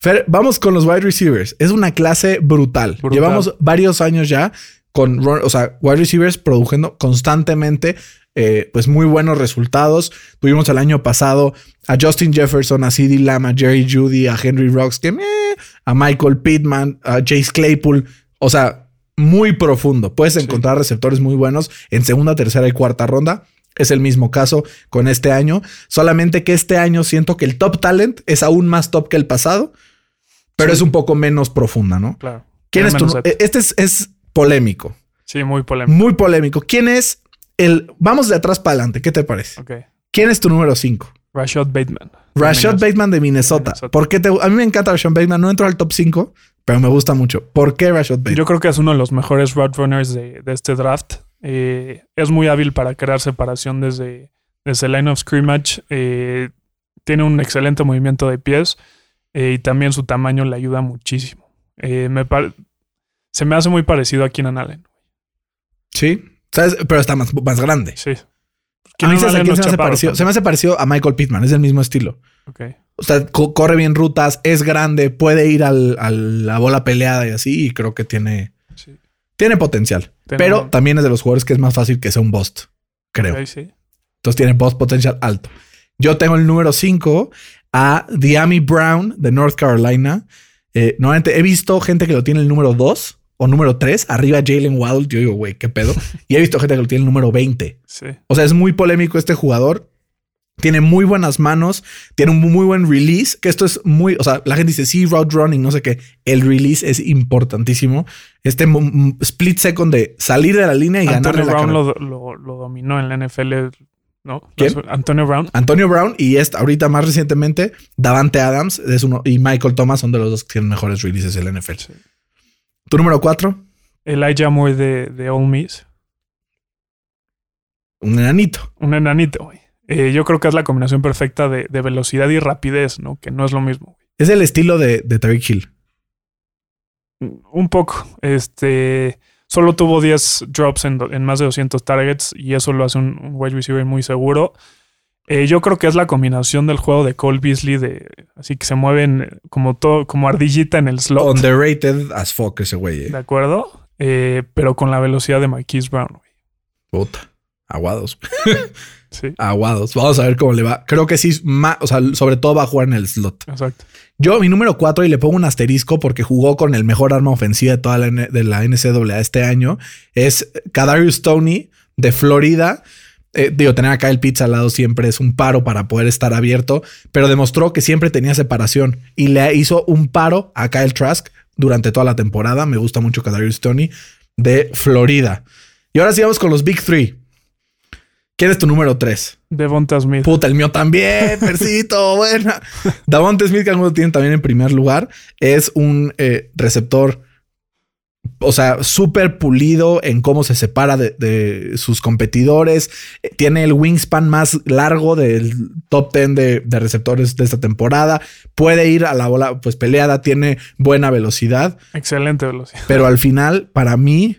Fer, vamos con los wide receivers. Es una clase brutal. Brutal. Llevamos varios años ya con, o sea, wide receivers produciendo constantemente, eh, pues muy buenos resultados. Tuvimos el año pasado a Justin Jefferson, a CeeDee Lamb, a Jerry Judy, a Henry Rocks, que meh, a Michael Pittman, a Chase Claypool. O sea, muy profundo. Puedes encontrar receptores muy buenos en segunda, tercera y cuarta ronda. Es el mismo caso con este año. Solamente que este año siento que el top talent es aún más top que el pasado, pero Sí. es un poco menos profunda, ¿no? Claro. ¿Quién es tu? Depth. Este es, es polémico, Sí, muy polémico. muy polémico. ¿Quién es el? Vamos de atrás para adelante. ¿Qué te parece? ¿Quién es tu número 5? Rashad Bateman. Rashad. Bateman de Minnesota. Minnesota. ¿Por qué te? A mí me encanta Rashad Bateman. No entro al top 5, pero me gusta mucho. ¿Por qué Rashad Bateman? Yo creo que es uno de los mejores route runners de, de este draft. Eh, es muy hábil para crear separación desde, desde el line of scrimmage. Eh, tiene un excelente movimiento de pies eh, y también su tamaño le ayuda muchísimo. Me se me hace muy parecido a Keenan Allen. sí, ¿Sabes? pero está más, más grande. Sí. A Keenan mí, ¿sabes a Allen quién no se me hace parecido? tampoco. Se me hace parecido a Michael Pittman. Es del mismo estilo. Ok. O sea, co- corre bien rutas, es grande, puede ir al, a la bola peleada y así. Y creo que tiene, Sí. tiene potencial. Tiene pero un- también es de los jugadores que es más fácil que sea un bust, creo. Ok, sí. Entonces tiene post potencial alto. Yo tengo el número 5 a Diami Brown de North Carolina. Eh, nuevamente he visto gente que lo tiene el número 2 o número 3, arriba Jalen Waddle. Yo digo, güey, qué pedo. *laughs* y he visto gente que lo tiene el número 20. Sí. O sea, es muy polémico este jugador. Tiene muy buenas manos, tiene un muy buen release, que esto es muy, o sea, la gente dice, sí, route running, no sé qué. El release es importantísimo. Este split second de salir de la línea y Antonio ganarle la Brown lo, lo- lo dominó en la NFL, ¿no? ¿Quién? Antonio Brown. Antonio Brown y esta, ahorita más recientemente, Davante Adams es uno, y Michael Thomas son de los dos que tienen mejores releases en la NFL. Sí. Tu número cuatro, Elijah Moore de, de Ole Miss. un enanito. Un enanito, güey. Eh, yo creo que es la combinación perfecta de, de velocidad y rapidez, ¿no? Que no es lo mismo. Es el estilo de, de Hill. Un poco. Este. Solo tuvo 10 drops en más de 200 targets y eso lo hace un, un wide receiver muy seguro. Eh, yo creo que es la combinación del juego de Cole Beasley, de, así que se mueven como, todo, como ardillita en el slot. Underrated as fuck ese güey. eh. ¿De acuerdo? Eh, pero con la velocidad de Marquise Brown. güey. Puta. Aguados. *laughs* Sí, Aguados. Vamos a ver cómo le va. Creo que sí, ma- o sea, sobre todo va a jugar en el slot. exacto. Yo, mi número 4, y le pongo un asterisco porque jugó con el mejor arma ofensiva de toda la, de la NCAA este año, es Kadarius Tony de Florida. Eh, digo, tener a Kyle Pitts al lado siempre es un paro para poder estar abierto, pero demostró que siempre tenía separación y le hizo un paro a Kyle Trask durante toda la temporada. Me gusta mucho Kadarius Tony de Florida. Y ahora sí vamos con los Big Three. ¿Quién es tu número 3? Devonta Smith. Puta, el mío también, *laughs* Percito, buena. Davonte Smith, que algunos tienen también en primer lugar, es un eh, receptor, o sea, súper pulido en cómo se separa de, de sus competidores. Tiene el wingspan más largo del top 10 de, de receptores de esta temporada. Puede ir a la bola, pues peleada, tiene buena velocidad, Excelente velocidad. pero al final, para mí,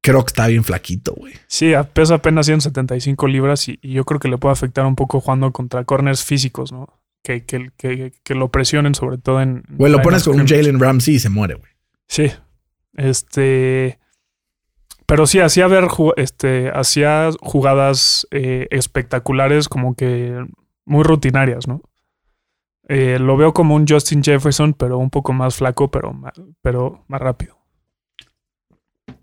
creo que está bien flaquito, güey. Sí, pesa apenas 175 libras y, y yo creo que le puede afectar un poco jugando contra corners físicos, ¿no? Que, que, que, que lo presionen sobre todo en... Güey, lo pones con un. Jalen Ramsey y se muere, güey. Sí. Este. Pero sí, hacía ver este, hacía jugadas eh, espectaculares, como que muy rutinarias, ¿no? Eh, lo veo como un Justin Jefferson, pero un poco más flaco, pero más, pero más rápido.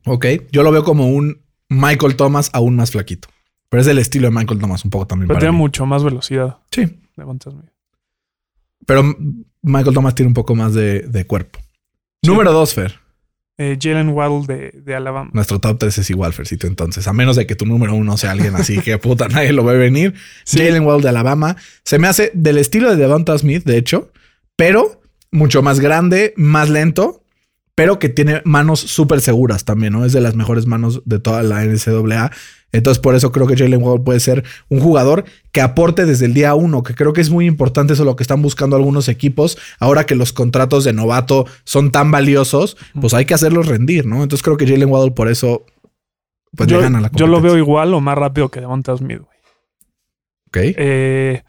Ok, yo lo veo como un Michael Thomas aún más flaquito. Pero es del estilo de Michael Thomas un poco también. Pero para tiene mí. mucho más velocidad. Sí, pero Michael Thomas tiene un poco más de, de cuerpo. Sí. Número dos, Fer. Eh, Jalen Waddle de, de Alabama. Nuestro top 3 es igual, Fercito. Entonces, a menos de que tu número uno sea alguien así que *laughs* puta, nadie lo ve venir. Sí. Jalen Waddle de Alabama se me hace del estilo de Devonta Smith, de hecho, pero mucho más grande, más lento, pero que tiene manos súper seguras también, ¿no? Es de las mejores manos de toda la NCAA. Entonces, por eso creo que Jalen Waddle puede ser un jugador que aporte desde el día uno, que creo que es muy importante eso lo que están buscando algunos equipos. Ahora que los contratos de novato son tan valiosos, pues hay que hacerlos rendir, ¿no? Entonces creo que Jalen Waddle por eso pues yo, le gana la yo lo veo igual o más rápido que Devonta Smith. güey. Ok. Eh,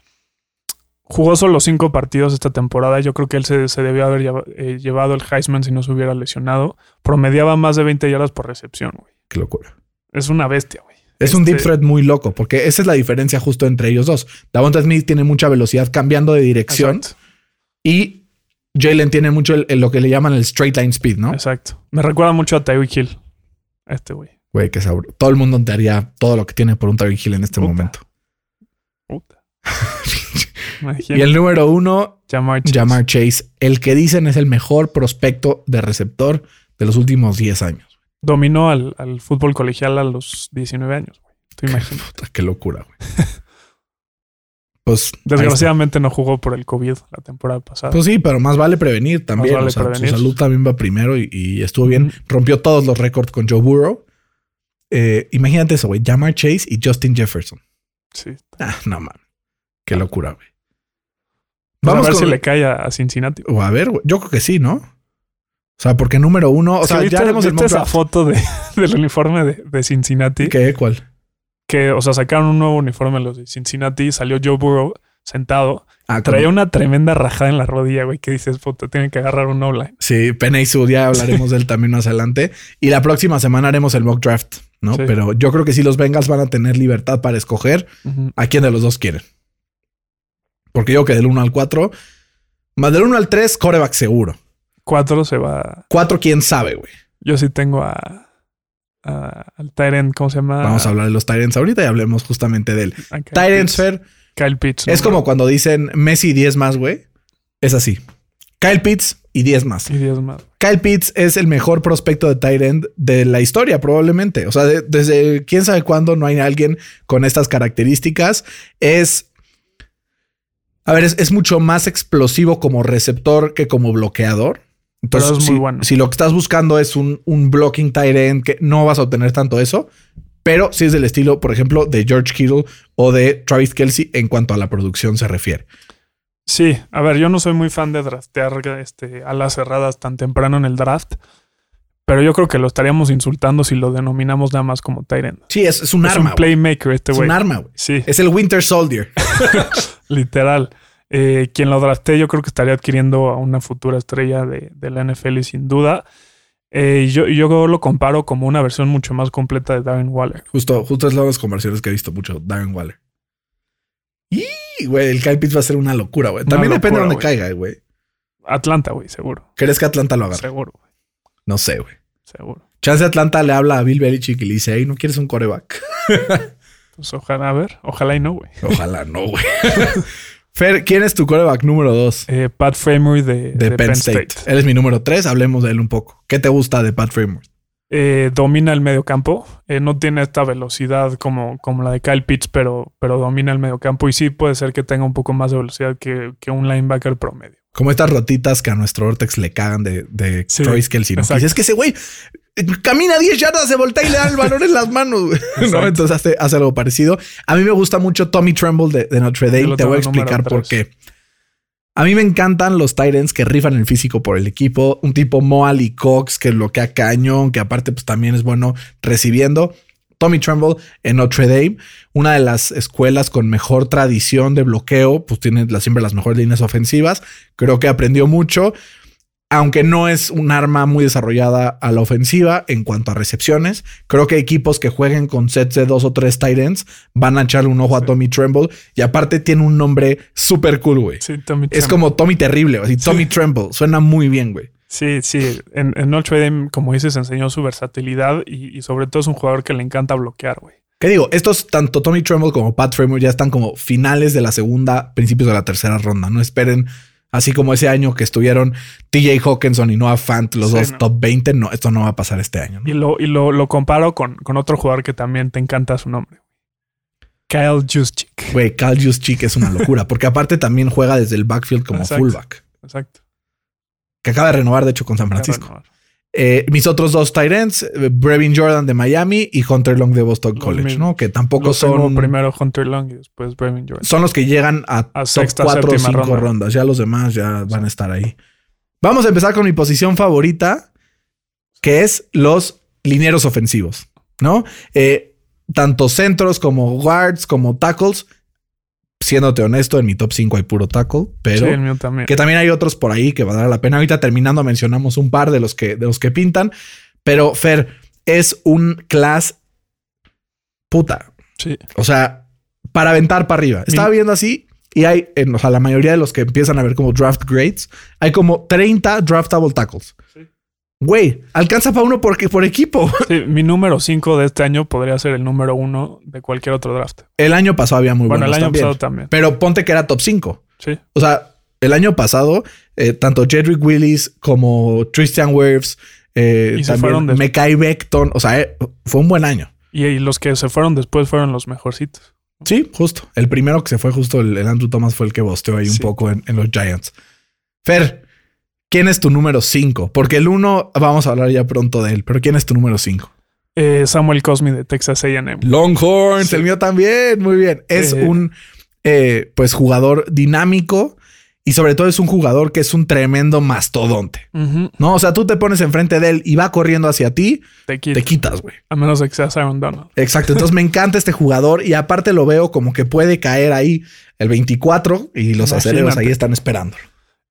jugó solo cinco partidos esta temporada. Yo creo que él se, se debió haber lleva- eh, llevado el Heisman si no se hubiera lesionado. Promediaba más de 20 yardas por recepción, güey. Qué locura. Es una bestia, güey. Es un deep Este- threat muy loco, porque esa es la diferencia justo entre ellos dos. Davonta Smith tiene mucha velocidad cambiando de dirección Exacto, y Jalen tiene mucho el- el- lo que le llaman el straight line speed, ¿no? exacto. Me recuerda mucho a Tyreek Hill. Este güey. Güey, que sabor. Todo el mundo te haría todo lo que tiene por un Tyreek Hill en este Puta. momento. Puta. *laughs* Y el número uno, Jamar Chase. Jamar Chase, el que dicen es el mejor prospecto de receptor de los últimos 10 años. Dominó al, al fútbol colegial a los 19 años, güey. Tú imaginas. Puta, qué locura, güey. *laughs* Pues. Desgraciadamente no jugó por el COVID la temporada pasada. Pues sí, pero más vale prevenir también. vale o sea, prevenir. Su salud también va primero y, y estuvo bien. Rompió todos los récords con Joe Burrow. Eh, imagínate eso, güey. Jamar Chase y Justin Jefferson. sí. Ah, no man. Qué locura, güey. Pues Vamos a ver con- si le cae a, a Cincinnati. O a ver, güey. Yo creo que sí, ¿no? O sea, porque número uno, o Sí, sea, ¿viste, ya haremos el esa foto de, *laughs* del uniforme de, de Cincinnati? ¿Qué? ¿Cuál? Que, o sea, sacaron un nuevo uniforme los de Cincinnati. Salió Joe Burrow sentado. Ah, Traía una tremenda rajada en la rodilla, güey, que dices, puta, tienen que agarrar un online. Sí, Penny Sud, ya hablaremos de él también más adelante. Y la próxima semana haremos el mock draft, ¿no? Sí. Pero yo creo que sí los Bengals van a tener libertad para escoger a quién de los dos quieren. Porque yo que del 1 al 4, más del 1 al 3, coreback seguro. Cuatro se va. 4, quién sabe, güey. Yo sí tengo a. a- al Tyrant, ¿cómo se llama? Vamos a hablar de los Tyrants ahorita y hablemos justamente de él. A Kyle Tyrants. Fer, Kyle Pitts. es ¿no? como cuando dicen Messi 10 más, güey. Es así. Kyle Pitts y 10 más. Y diez más. Kyle Pitts es el mejor prospecto de tight end de la historia, probablemente. O sea, de- desde quién sabe cuándo no hay alguien con estas características. Es. A ver, es, es mucho más explosivo como receptor que como bloqueador. Entonces, Pero es si, muy bueno. si lo que estás buscando es un, un blocking tight end, que no vas a obtener tanto eso. Pero sí es del estilo, por ejemplo, de George Kittle o de Travis Kelsey en cuanto a la producción se refiere. Sí, a ver, yo no soy muy fan de draftear este, alas cerradas tan temprano en el draft, Pero yo creo que lo estaríamos insultando si lo denominamos nada más como Tyrant. Sí, es, es un Es arma. un güey. playmaker este Es güey. un arma, güey. Sí, Es el Winter Soldier. *laughs* literal. Eh, quien lo drafté, yo creo que estaría adquiriendo a una futura estrella de, de la NFL sin duda. Eh, yo, yo lo comparo como una versión mucho más completa de Darren Waller. Justo, justo es una de las conversiones que he visto mucho. Darren Waller. Y, güey, el Kyle Pitts va a ser una locura, güey. También depende de dónde caiga, güey. Atlanta, güey, seguro. ¿Crees que Atlanta lo agarre? Seguro, güey. No sé, güey. Seguro. Chance Atlanta le habla a Bill Belichick y le dice, hey, ¿no quieres un coreback? *laughs* Pues ojalá, a ver, ojalá y no, güey. Ojalá no, güey. *laughs* Fer, ¿quién es tu coreback número dos? Eh, Pat Framery de, De, Penn, State. Él es mi número tres. Hablemos de él un poco. ¿Qué te gusta de Pat Framework? Eh, domina el medio campo. Eh, no tiene esta velocidad como, como la de Kyle Pitts, pero, pero domina el medio campo. Y sí puede ser que tenga un poco más de velocidad que, que un linebacker promedio. Como estas rotitas que a nuestro Ortex le cagan de, de Sí, Travis Kelsey. es que ese güey camina 10 yardas, se voltea y le da el balón en las manos. güey". ¿No? Exacto. Entonces hace, hace algo parecido. A mí me gusta mucho Tommy Tremble de, de Notre Dame. Te voy a explicar por qué. A mí me encantan los Titans que rifan el físico por el equipo. Un tipo Moal y Cox que bloquea cañón, que aparte pues también es bueno recibiendo. Tommy Tremble en Notre Dame, una de las escuelas con mejor tradición de bloqueo, pues tiene siempre las mejores líneas ofensivas. Creo que aprendió mucho, aunque no es un arma muy desarrollada a la ofensiva en cuanto a recepciones. Creo que equipos que jueguen con sets de dos o tres tight ends van a echarle un ojo a. Tommy Tremble y aparte tiene un nombre súper cool, güey. Sí, Tommy Es Tremble. como Tommy Terrible, así Tommy Tremble. Suena muy bien, güey. Sí, sí. En, en Dame, como dices, enseñó su versatilidad y, y sobre todo es un jugador que le encanta bloquear, güey. ¿Qué digo? Estos, tanto Tommy Tremble como Pat Framer ya están como finales de la segunda, principios de la tercera ronda. No esperen, así como ese año que estuvieron TJ Hawkinson y Noah Fant, los Sí, dos no. top 20. No, esto no va a pasar este año. ¿no? Y lo, y lo, lo comparo con, con otro jugador que también te encanta su nombre. Kyle Juszczyk. Güey, Cal Juszczyk es una locura, porque aparte también juega desde el backfield como Exacto. fullback, Exacto. Que acaba de renovar, de hecho, con San Francisco. Eh, mis otros dos tight ends, eh, Brevin Jordan de Miami y Hunter Long de Boston Los College. ¿no? Que tampoco son... primero Hunter Long y después Brevin Jordan. son los que llegan a, A top sexta, 4 o séptima 5 ronda. rondas. Ya los demás ya van a estar ahí. Vamos a empezar con mi posición favorita, que es los linieros ofensivos, ¿no? Eh, tanto centros como guards, como tackles. Siéndote honesto, en mi top 5 hay puro tackle, pero sí, el mío también. que también hay otros por ahí que valdrá la pena. Ahorita terminando mencionamos un par de los que, de los que pintan, pero Fer es un class puta. Sí. O sea, para aventar para arriba. Estaba viendo así y hay, en, o sea, la mayoría de los que empiezan a ver como draft grades, hay como 30 draftable tackles. Sí. Güey, alcanza para uno por, por equipo. Sí, *laughs* mi número 5 de este año podría ser el número 1 de cualquier otro draft. El año pasado había muy Bueno, el buenos año también. pasado también. Pero ponte que era top 5. Sí. O sea, el año pasado, eh, tanto Jedrick Willis como Tristan Wirfs, eh, también de- Mekai Beckton, o sea, eh, fue un buen año. Y, y los que se fueron después fueron los mejorcitos. Sí, justo. El primero que se fue justo, el, el Andrew Thomas, fue el que bosteó ahí un poco en, en los Giants. Fer, ¿quién es tu número 5? Porque el 1, vamos a hablar ya pronto de él, pero ¿quién es tu número 5? Eh, Samuel Cosmi de Texas AM. Longhorns, Sí. el mío también, muy bien. Es Eh. un eh, pues jugador dinámico y sobre todo es un jugador que es un tremendo mastodonte. No, o sea, tú te pones enfrente de él y va corriendo hacia ti, Te quita. te quitas, güey. A menos de que seas Aaron Donald. Exacto. Entonces me encanta este jugador y aparte lo veo como que puede caer ahí el 24 y los Imagínate. aceleros ahí están esperando.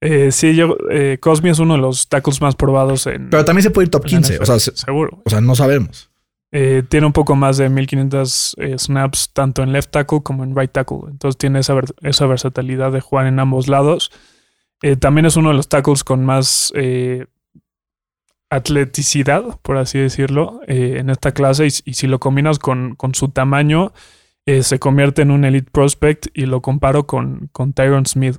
Eh, sí, yo, eh, Cosmi es uno de los tackles más probados en. Pero también se puede ir top en la 15. O sea, se- seguro. o sea, no sabemos. Eh, tiene un poco más de 1500 eh, snaps tanto en left tackle como en right tackle. Entonces tiene esa, esa versatilidad de jugar en ambos lados. También es uno de los tackles con más atleticidad, por así decirlo, en esta clase. Y, y si lo combinas con, con su tamaño, se convierte en un elite prospect. Y lo comparo con, con Tyron Smith.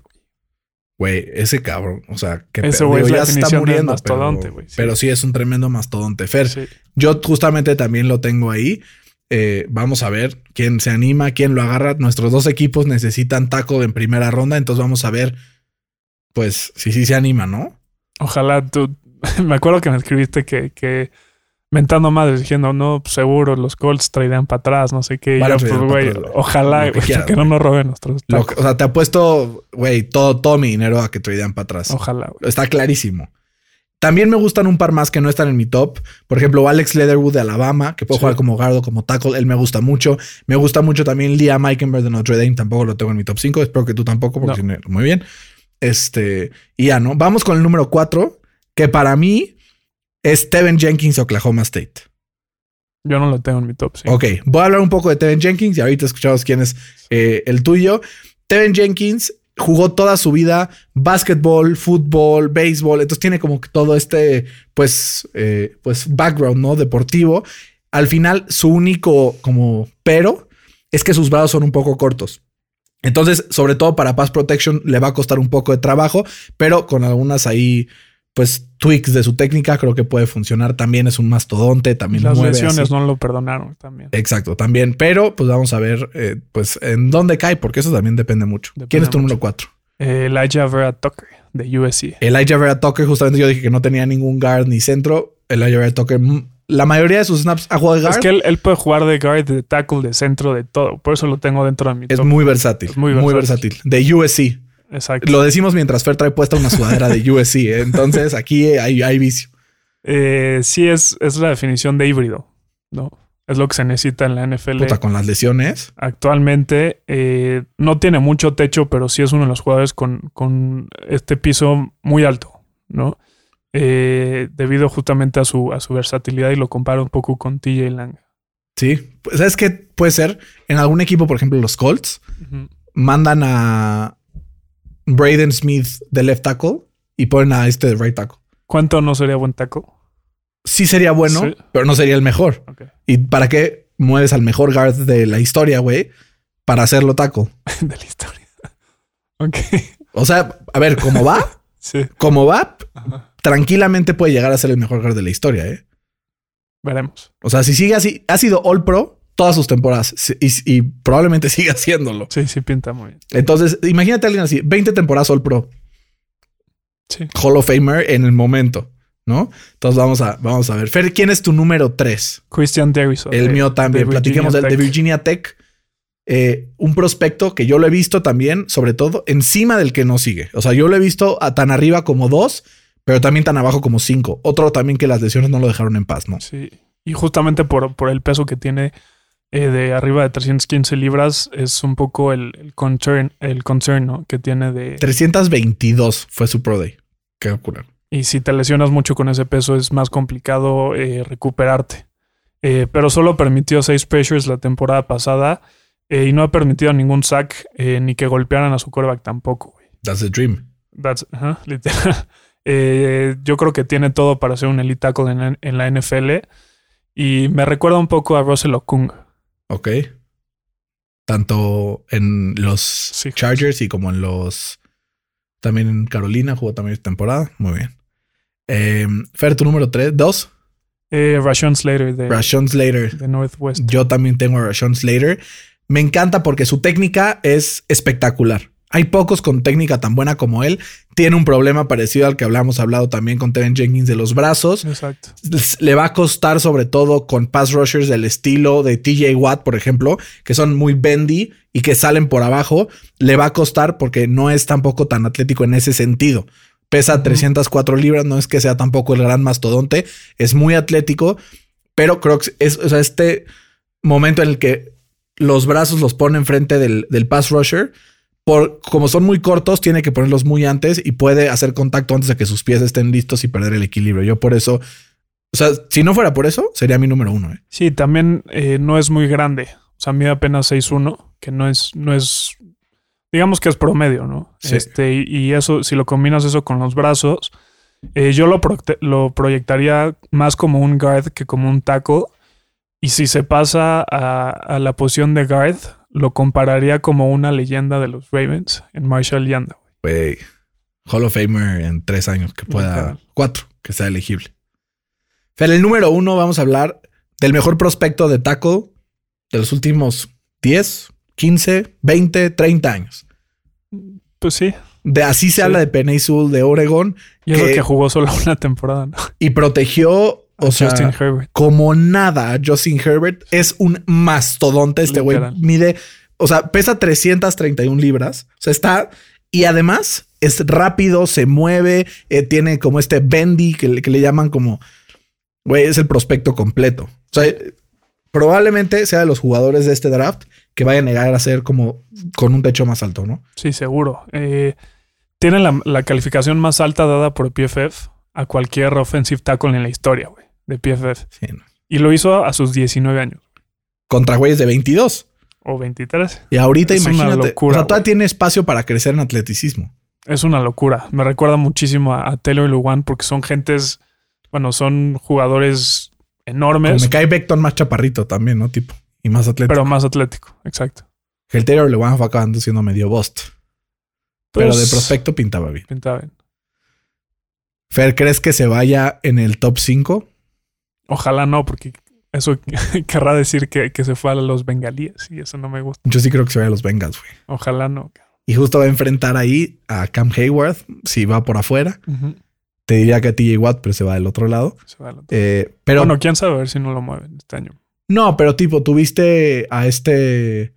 Güey, ese cabrón, o sea, que Ese güey es la ya se está muriendo, mastodonte, pero, güey, sí. pero sí es un tremendo mastodonte. Fer, Sí. yo justamente también lo tengo ahí. Eh, vamos a ver quién se anima, quién lo agarra. Nuestros dos equipos necesitan tackle en primera ronda, entonces vamos a ver, pues, si sí se anima, ¿no? Ojalá tú. *laughs* Me acuerdo que me escribiste que, que mentando madres diciendo, no, pues, seguro los Colts traerán para atrás, no sé qué. Yo, pues, güey, ojalá que güey, *laughs* quieran, que no nos roben nuestros Lo o sea, te apuesto, güey, todo, todo mi dinero a que tradean para atrás. Ojalá, güey. Está clarísimo. También me gustan un par más que no están en mi top. Por ejemplo, Alex Leatherwood de Alabama, que puede jugar como guardo, como tackle. Él me gusta mucho. Me gusta mucho también Liam Eikenberg de Notre Dame. Tampoco lo tengo en mi top 5. Espero que tú tampoco, porque No. tiene- muy bien. Este, y ya, ¿no? Vamos con el número 4, que para mí es Steven Jenkins Oklahoma State. Yo no lo tengo en mi top. Sí. Ok, voy a hablar un poco de Teven Jenkins y ahorita escuchamos quién es eh, el tuyo. Teven Jenkins jugó toda su vida básquetbol, fútbol, béisbol, entonces tiene como que todo este, pues, eh, pues background, ¿no? Deportivo. Al final, su único como pero es que sus brazos son un poco cortos. Entonces, sobre todo para pass protection, le va a costar un poco de trabajo, pero con algunas ahí, pues, tweaks de su técnica, creo que puede funcionar. También es un mastodonte, también Las mueve lesiones así. no lo perdonaron también. Exacto, también. Pero pues vamos a ver, eh, pues en dónde cae, porque eso también depende mucho. Depende ¿Quién es tu mucho. número 4? Eh, Elijah Vera Tucker de USC. Elijah Vera Tucker, justamente yo dije que no tenía ningún guard ni centro. Elijah Vera Tucker, la mayoría de sus snaps ha jugado de guard. Es que él, él puede jugar de guard, de tackle, de centro, de todo. Por eso lo tengo dentro de mi es top. muy versátil. Es muy muy versátil. versátil. De USC. Exacto. Lo decimos mientras Fer trae puesta una sudadera de USC. ¿eh? *laughs* Entonces aquí hay, hay vicio. Eh, sí, es, es la definición de híbrido, ¿no? Es lo que se necesita en la NFL. Puta, con las lesiones. Actualmente eh, no tiene mucho techo, pero sí es uno de los jugadores con, con este piso muy alto, ¿no? Eh, debido justamente a su, a su versatilidad y lo comparo un poco con TJ Lang. Sí. Pues, ¿Sabes qué puede ser? En algún equipo, por ejemplo, los Colts, mandan a Braden Smith de left tackle y ponen a este de right tackle. ¿Cuánto no sería buen taco? Sí sería bueno, Sí. pero no sería el mejor. ¿Y para qué mueves al mejor guard de la historia, güey? Para hacerlo taco. *laughs* de la historia. ok. O sea, a ver, ¿cómo va? *laughs* Sí. Como va, Ajá. tranquilamente puede llegar a ser el mejor guard de la historia, ¿eh? Veremos. O sea, si sigue así, ha sido All Pro todas sus temporadas y, y probablemente *laughs* siga haciéndolo. Sí, sí, pinta muy bien. Entonces, imagínate a alguien así, 20 temporadas All Pro, Sí. Hall of Famer en el momento, ¿no? Entonces vamos a, vamos a ver. Fer, ¿quién es tu número 3? Christian Derrison. El de- mío también. de Platiquemos del de. Virginia Tech. Eh, un prospecto que yo lo he visto también, sobre todo, encima del que no sigue. O sea, yo lo he visto a tan arriba como dos, pero también tan abajo como cinco. Otro también que las lesiones no lo dejaron en paz, ¿no? Sí. Y justamente por, por el peso que tiene eh, de arriba de 315 libras, es un poco el, el concern, el concern ¿no? que tiene de. 322 fue su Pro Day. Qué locura. Y si te lesionas mucho con ese peso, es más complicado eh, recuperarte. Eh, pero solo permitió seis pressures la temporada pasada y no ha permitido ningún sack ni que golpearan a su quarterback tampoco. That's the dream. That's, *laughs* literal. Eh, yo creo que tiene todo para ser un elite tackle en, la- en la NFL. Y me recuerda un poco a Russell Okung. Ok. Tanto en los Sí. Chargers y como en los. También en Carolina jugó también esta temporada. Muy bien. Eh, Fer, tu número 3, 2. Eh, Rashawn Slater de, Rashawn Slater. de Northwest. Yo también tengo a Rashawn Slater. Me encanta porque su técnica es espectacular. Hay pocos con técnica tan buena como él. Tiene un problema parecido al que hablamos hablado también con Tevin Jenkins de los brazos. Exacto. Le va a costar sobre todo con pass rushers del estilo de TJ Watt, por ejemplo, que son muy bendy y que salen por abajo. Le va a costar porque no es tampoco tan atlético en ese sentido. Pesa 304 libras, no es que sea tampoco el gran mastodonte, es muy atlético, pero creo que es o sea, este momento en el que los brazos los pone enfrente del, del pass rusher. Por, como son muy cortos, tiene que ponerlos muy antes y puede hacer contacto antes de que sus pies estén listos y perder el equilibrio. Yo por eso, o sea, si no fuera por eso, sería mi número uno. ¿eh? Sí, también eh, no es muy grande. O sea, mide apenas 6'1, que no es, no es, digamos que es promedio, ¿no? Sí. Este, y, y eso, si lo combinas eso con los brazos, eh, yo lo, proyecte- lo proyectaría más como un guard que como un tackle. Y si se pasa a, a la posición de guard, lo compararía como una leyenda de los Ravens en Marshall Yanda. Güey, Hall of Famer en tres años que pueda, cuatro, que sea elegible. Pero el número uno, vamos a hablar del mejor prospecto de tackle de los últimos 10, 15, 20, 30 años. Pues sí, De así se Sí. habla de Penny Sewell de Oregon y eso Que- que jugó solo una temporada, ¿no? y protegió, o sea, Justin Herbert. como nada Justin Herbert. Es un mastodonte. Este güey mide, o sea, pesa 331 libras. O sea, está y además es rápido, se mueve, eh, tiene como este bendy que, le- que le llaman como, güey, es el prospecto completo. O sea, probablemente sea de los jugadores de este draft que vaya a negar a ser como con un techo más alto, ¿no? Sí, seguro. Eh, tiene la, la calificación más alta dada por PFF a cualquier offensive tackle en la historia, güey, de PFF. Sí, ¿no? Y lo hizo a sus 19 años Contra güeyes de 22. o 23. Y ahorita Es una imagínate, locura, o sea, todavía güey. tiene espacio para crecer en atleticismo. Es una locura. Me recuerda muchísimo a, a Taylor Luwan porque son gentes, bueno, son jugadores Como enormes, me cae Beckton más chaparrito también, ¿no? Tipo, y más atlético. pero más atlético. Exacto. el Taylor Lewan fue acabando siendo medio bust. Pero Pues, de prospecto pintaba bien. pintaba bien. Fer, ¿crees que se vaya en el top 5? Ojalá no, porque eso *laughs* querrá decir que, que se fue a los bengalíes y eso no me gusta. Yo sí creo que se vaya a los Bengals, güey. Ojalá no. Y justo va a enfrentar ahí a Cam Hayward, si va por afuera. Te diría que a TJ Watt, pero se va del otro lado. Se va al otro. Eh, pero bueno, quién sabe a ver si no lo mueven este año. no, pero tipo, tuviste a este.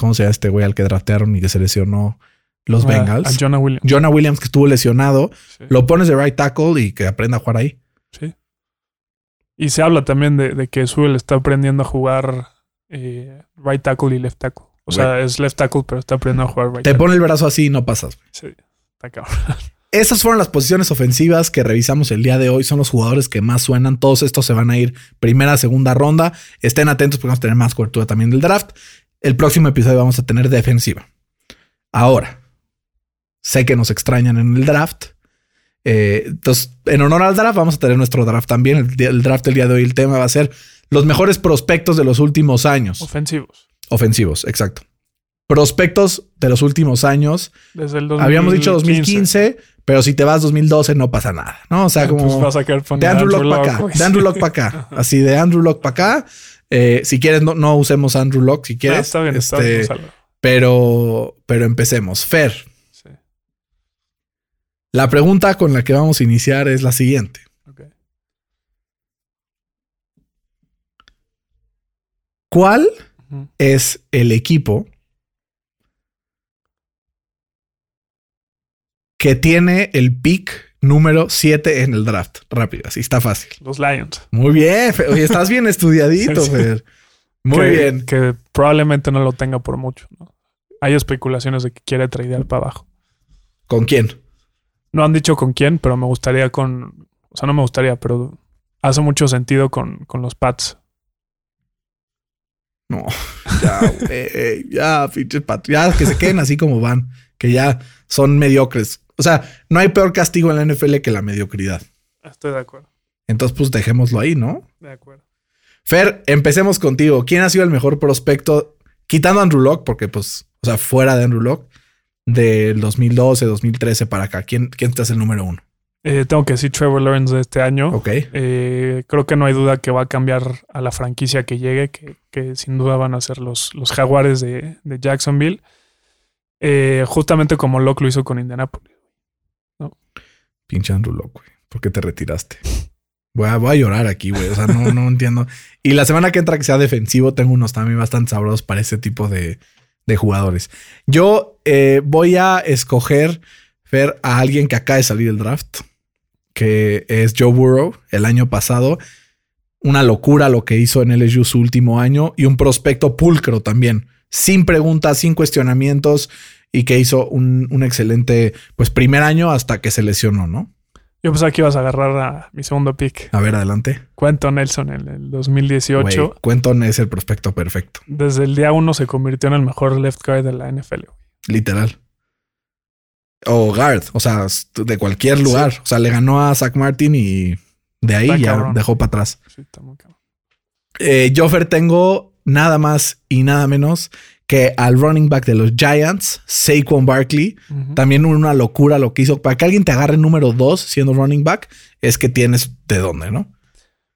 ¿Cómo se llama este güey al que draftearon y que se lesionó los A- Bengals? A Jonah Williams. Jonah Williams, que estuvo lesionado. Sí. Lo pones de right tackle y que aprenda a jugar ahí. Sí. Y se habla también de, de que Sewell está aprendiendo a jugar eh, right tackle y left tackle. O sea, es left tackle, pero está aprendiendo a jugar right Te tackle. pone el brazo así y no pasas. Sí, está cabrón. *laughs* Esas fueron las posiciones ofensivas que revisamos el día de hoy. Son los jugadores que más suenan. Todos estos se van a ir primera, segunda ronda. Estén atentos porque vamos a tener más cobertura también del draft. El próximo episodio vamos a tener defensiva. Ahora, sé que nos extrañan en el draft. Eh, entonces, en honor al draft, vamos a tener nuestro draft también. El, draft del día de hoy, el tema va a ser los mejores prospectos de los últimos años. Ofensivos. Ofensivos, exacto. Prospectos de los últimos años. Desde el 2015. Habíamos dicho 2015, pero si te vas 2012 no pasa nada, ¿no? O sea, como Pues de Andrew Locke para acá, de Andrew Locke para acá, así de Andrew Locke para acá. Eh, si quieres, no, no usemos Andrew Locke si Ah, quieres. está bien, está este, bien. úsalo. pero, pero empecemos. Fer, la pregunta con la que vamos a iniciar es la siguiente. ¿Cuál es el equipo que tiene el pick número 7 en el draft? Rápido, así está fácil. Los Lions. Muy bien, Fer. Oye, estás bien *laughs* estudiadito. Fer. Muy que, bien. Que probablemente no lo tenga por mucho. ¿no? Hay especulaciones de que quiere tradear para abajo. ¿Con quién? No han dicho con quién, pero me gustaría con. O sea, no me gustaría, pero hace mucho sentido con, con los Pats. No, *laughs* ya, güey, ya, pinches pat- ya que se queden así como van, que ya son mediocres. O sea, no hay peor castigo en la NFL que la mediocridad. Estoy de acuerdo. Entonces, pues dejémoslo ahí, ¿no? De acuerdo. Fer, empecemos contigo. ¿Quién ha sido el mejor prospecto, quitando a Andrew Locke, porque pues, o sea, fuera de Andrew Locke, del 2012, 2013 para acá? ¿Quién, quién es el número uno? Eh, tengo que decir Trevor Lawrence de este año. Ok. Eh, creo que no hay duda que va a cambiar a la franquicia que llegue, que, que sin duda van a ser los, los jaguares de, de Jacksonville. Eh, justamente como Locke lo hizo con Indianapolis. Pinche Andrew Locke, güey. ¿Por qué te retiraste? Voy a, voy a llorar aquí, güey. O sea, no, no entiendo. Y la semana que entra que sea defensivo, tengo unos también bastante sabrosos para ese tipo de, de jugadores. Yo eh, voy a escoger, Fer, a alguien que acaba de salir del draft, que es Joe Burrow, el año pasado. Una locura lo que hizo en LSU su último año y un prospecto pulcro también. Sin preguntas, sin cuestionamientos y que hizo un, un excelente, pues, primer año hasta que se lesionó, ¿no? Yo pensaba que ibas a agarrar a mi segundo pick, A ver, adelante. Quentin Nelson, en el 2018. Güey, Quentin es el prospecto perfecto. Desde el día uno se convirtió en el mejor left guard de la NFL. güey. Literal. O guard, o sea, de cualquier lugar. O sea, le ganó a Zach Martin y de ahí Está ya cabrón. dejó para atrás. Sí, está muy cabrón. Eh, tengo nada más y nada menos que al running back de los Giants, Saquon Barkley. También una locura lo que hizo. Para que alguien te agarre número dos siendo running back, es que tienes de dónde, ¿no?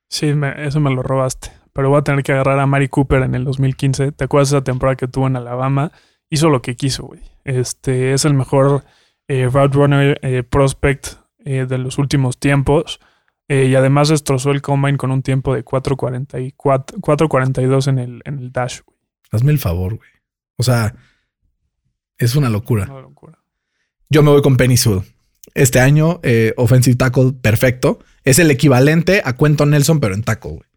Sí, me- eso me lo robaste. Pero voy a tener que agarrar a Mari Cooper en el 2015. ¿Te acuerdas de esa temporada que tuvo en Alabama? Hizo lo que quiso, güey. Este es el mejor eh, route runner eh, prospect eh, de los últimos tiempos. Eh, y además destrozó el combine con un tiempo de 4.44 4.42 en el, en el dash. güey. Hazme el favor, güey. O sea, es una locura. Una locura. Yo me voy con Penny Sewell. Este año, offensive tackle perfecto. Es el equivalente a Cuento Nelson, pero en tackle, güey.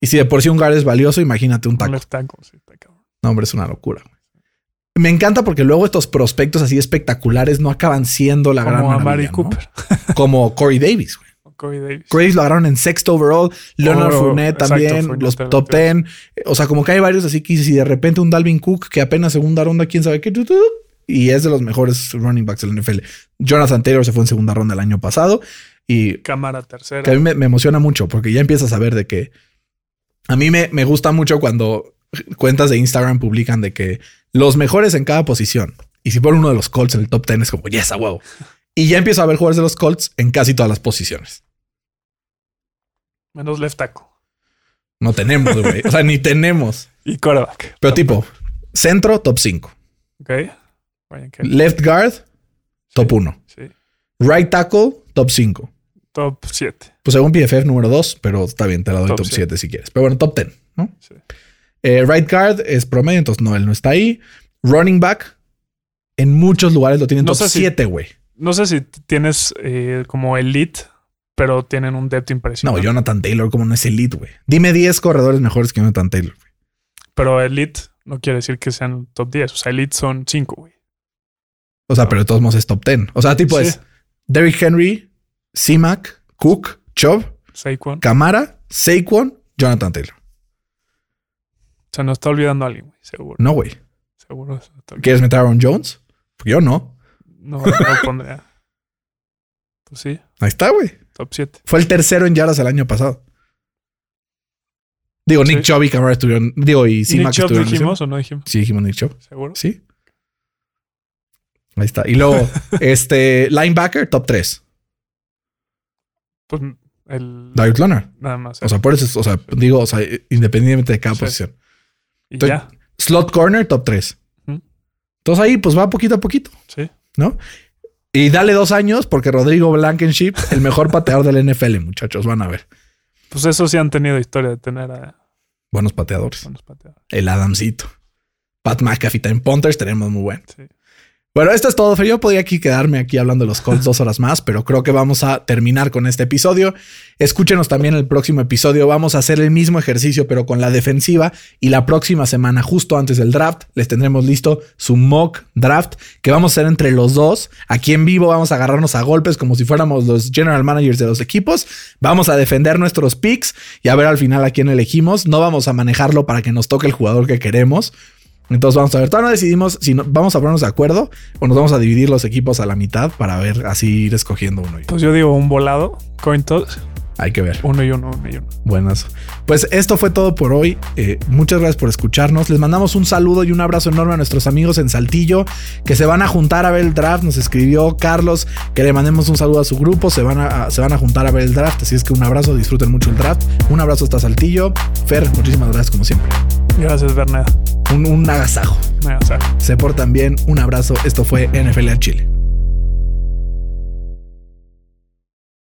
Y si de por sí un guard es valioso, imagínate un tackle. tackle, sí. No, hombre, es una locura. güey. Me encanta porque luego estos prospectos así espectaculares no acaban siendo la gran Como a. Cooper. *laughs* Como Corey Davis, güey. Corey Davis. Corey Davis lo agarraron en sexto overall. Leonard Oh, Fournette exacto, también. Fournette los también, top. 10. O sea, como que hay varios así que y de repente un Dalvin Cook que apenas segunda ronda, quién sabe qué. Y es de los mejores running backs del NFL. Jonathan Taylor se fue en segunda ronda el año pasado. Y Cámara tercera. que a mí me, me emociona mucho porque ya empiezas a ver de que a mí me, me gusta mucho cuando cuentas de Instagram publican de que los mejores en cada posición. Y si ponen uno de los Colts en el top 10 es como, yes, a huevo. *laughs* Y ya empiezo a ver jugadores de los Colts en casi todas las posiciones. Menos left tackle. No tenemos, güey. O sea, ni tenemos. *laughs* Y quarterback. Pero tipo, centro, top 5. Ok. Left guard, top 1. Sí. Right tackle, top 5. Top 7. Pues según PFF, número 2, pero está bien, te la doy Top top siete. 7 si quieres. Pero bueno, top 10, ¿no? Sí. Eh, right guard es promedio, entonces no, él no está ahí. Running back, en muchos lugares lo tienen No top sé si- 7, güey. No sé si tienes eh, como elite, pero tienen un depth No, impresionante. Jonathan Taylor, como no es elite, güey. Dime 10 corredores mejores que Jonathan Taylor. güey. Pero elite no quiere decir que sean top 10. O sea, elite son 5, güey. O sea, pero de todos modos es top 10. O sea, tipo Sí. es Derrick Henry, C-Mac, Cook, Chubb, Saquon. Camara, Saquon, Jonathan Taylor. Se nos está olvidando alguien, güey. Seguro. No, güey. Seguro. se nos. ¿Quieres meter a Aaron Jones? Porque yo no. No, no lo pondría. Pues sí, Ahí está, güey. top 7. Fue el tercero en yardas el año pasado. Digo, Nick Sí. Chubb y Camara estuvieron. Digo, y ¿Nick C-Mac Chubb estuvieron. dijimos o no dijimos? Sí, dijimos Nick Chubb. Seguro. Sí. Ahí está. Y luego, *laughs* este linebacker, top 3. Pues el. Darius Leonard. Nada más. O sea, por eso, o sea, digo, o sea, independientemente de cada Sí. posición. Y estoy- ya. Slot corner, top 3. Ujú. Entonces ahí, pues va poquito a poquito, Sí. ¿no? Y dale dos años porque Rodrigo Blankenship, el mejor pateador del NFL, muchachos, van a ver. Pues eso sí han tenido historia de tener a Buenos pateadores. buenos pateadores. El Adamcito. Pat McAfee también. Punters tenemos muy buen. Sí. Bueno, esto es todo. Yo podría aquí quedarme aquí hablando de los Colts dos horas más, pero creo que vamos a terminar con este episodio. Escúchenos también el próximo episodio. Vamos a hacer el mismo ejercicio, pero con la defensiva. Y la próxima semana, justo antes del draft, les tendremos listo su mock draft que vamos a hacer entre los dos. Aquí en vivo vamos a agarrarnos a golpes como si fuéramos los general managers de los equipos. Vamos a defender nuestros picks y a ver al final a quién elegimos. No vamos a manejarlo para que nos toque el jugador que queremos. Entonces vamos a ver, todavía no decidimos si no- vamos a ponernos de acuerdo o nos vamos a dividir los equipos a la mitad para ver así ir escogiendo uno. Pues yo digo un volado, coin Hay que ver. uno y uno, uno y uno. Buenas. Pues esto fue todo por hoy. Eh, muchas gracias por escucharnos. Les mandamos un saludo y un abrazo enorme a nuestros amigos en Saltillo que se van a juntar a ver el draft. Nos escribió Carlos que le mandemos un saludo a su grupo. Se van a, a- se van a juntar a ver el draft. Así es que un abrazo, disfruten mucho el draft. Un abrazo hasta Saltillo. Fer, muchísimas gracias como siempre. Gracias, Berneda. Un, un agasajo. Me agasajo. Se portan bien. Un abrazo. Esto fue NFL al Chile.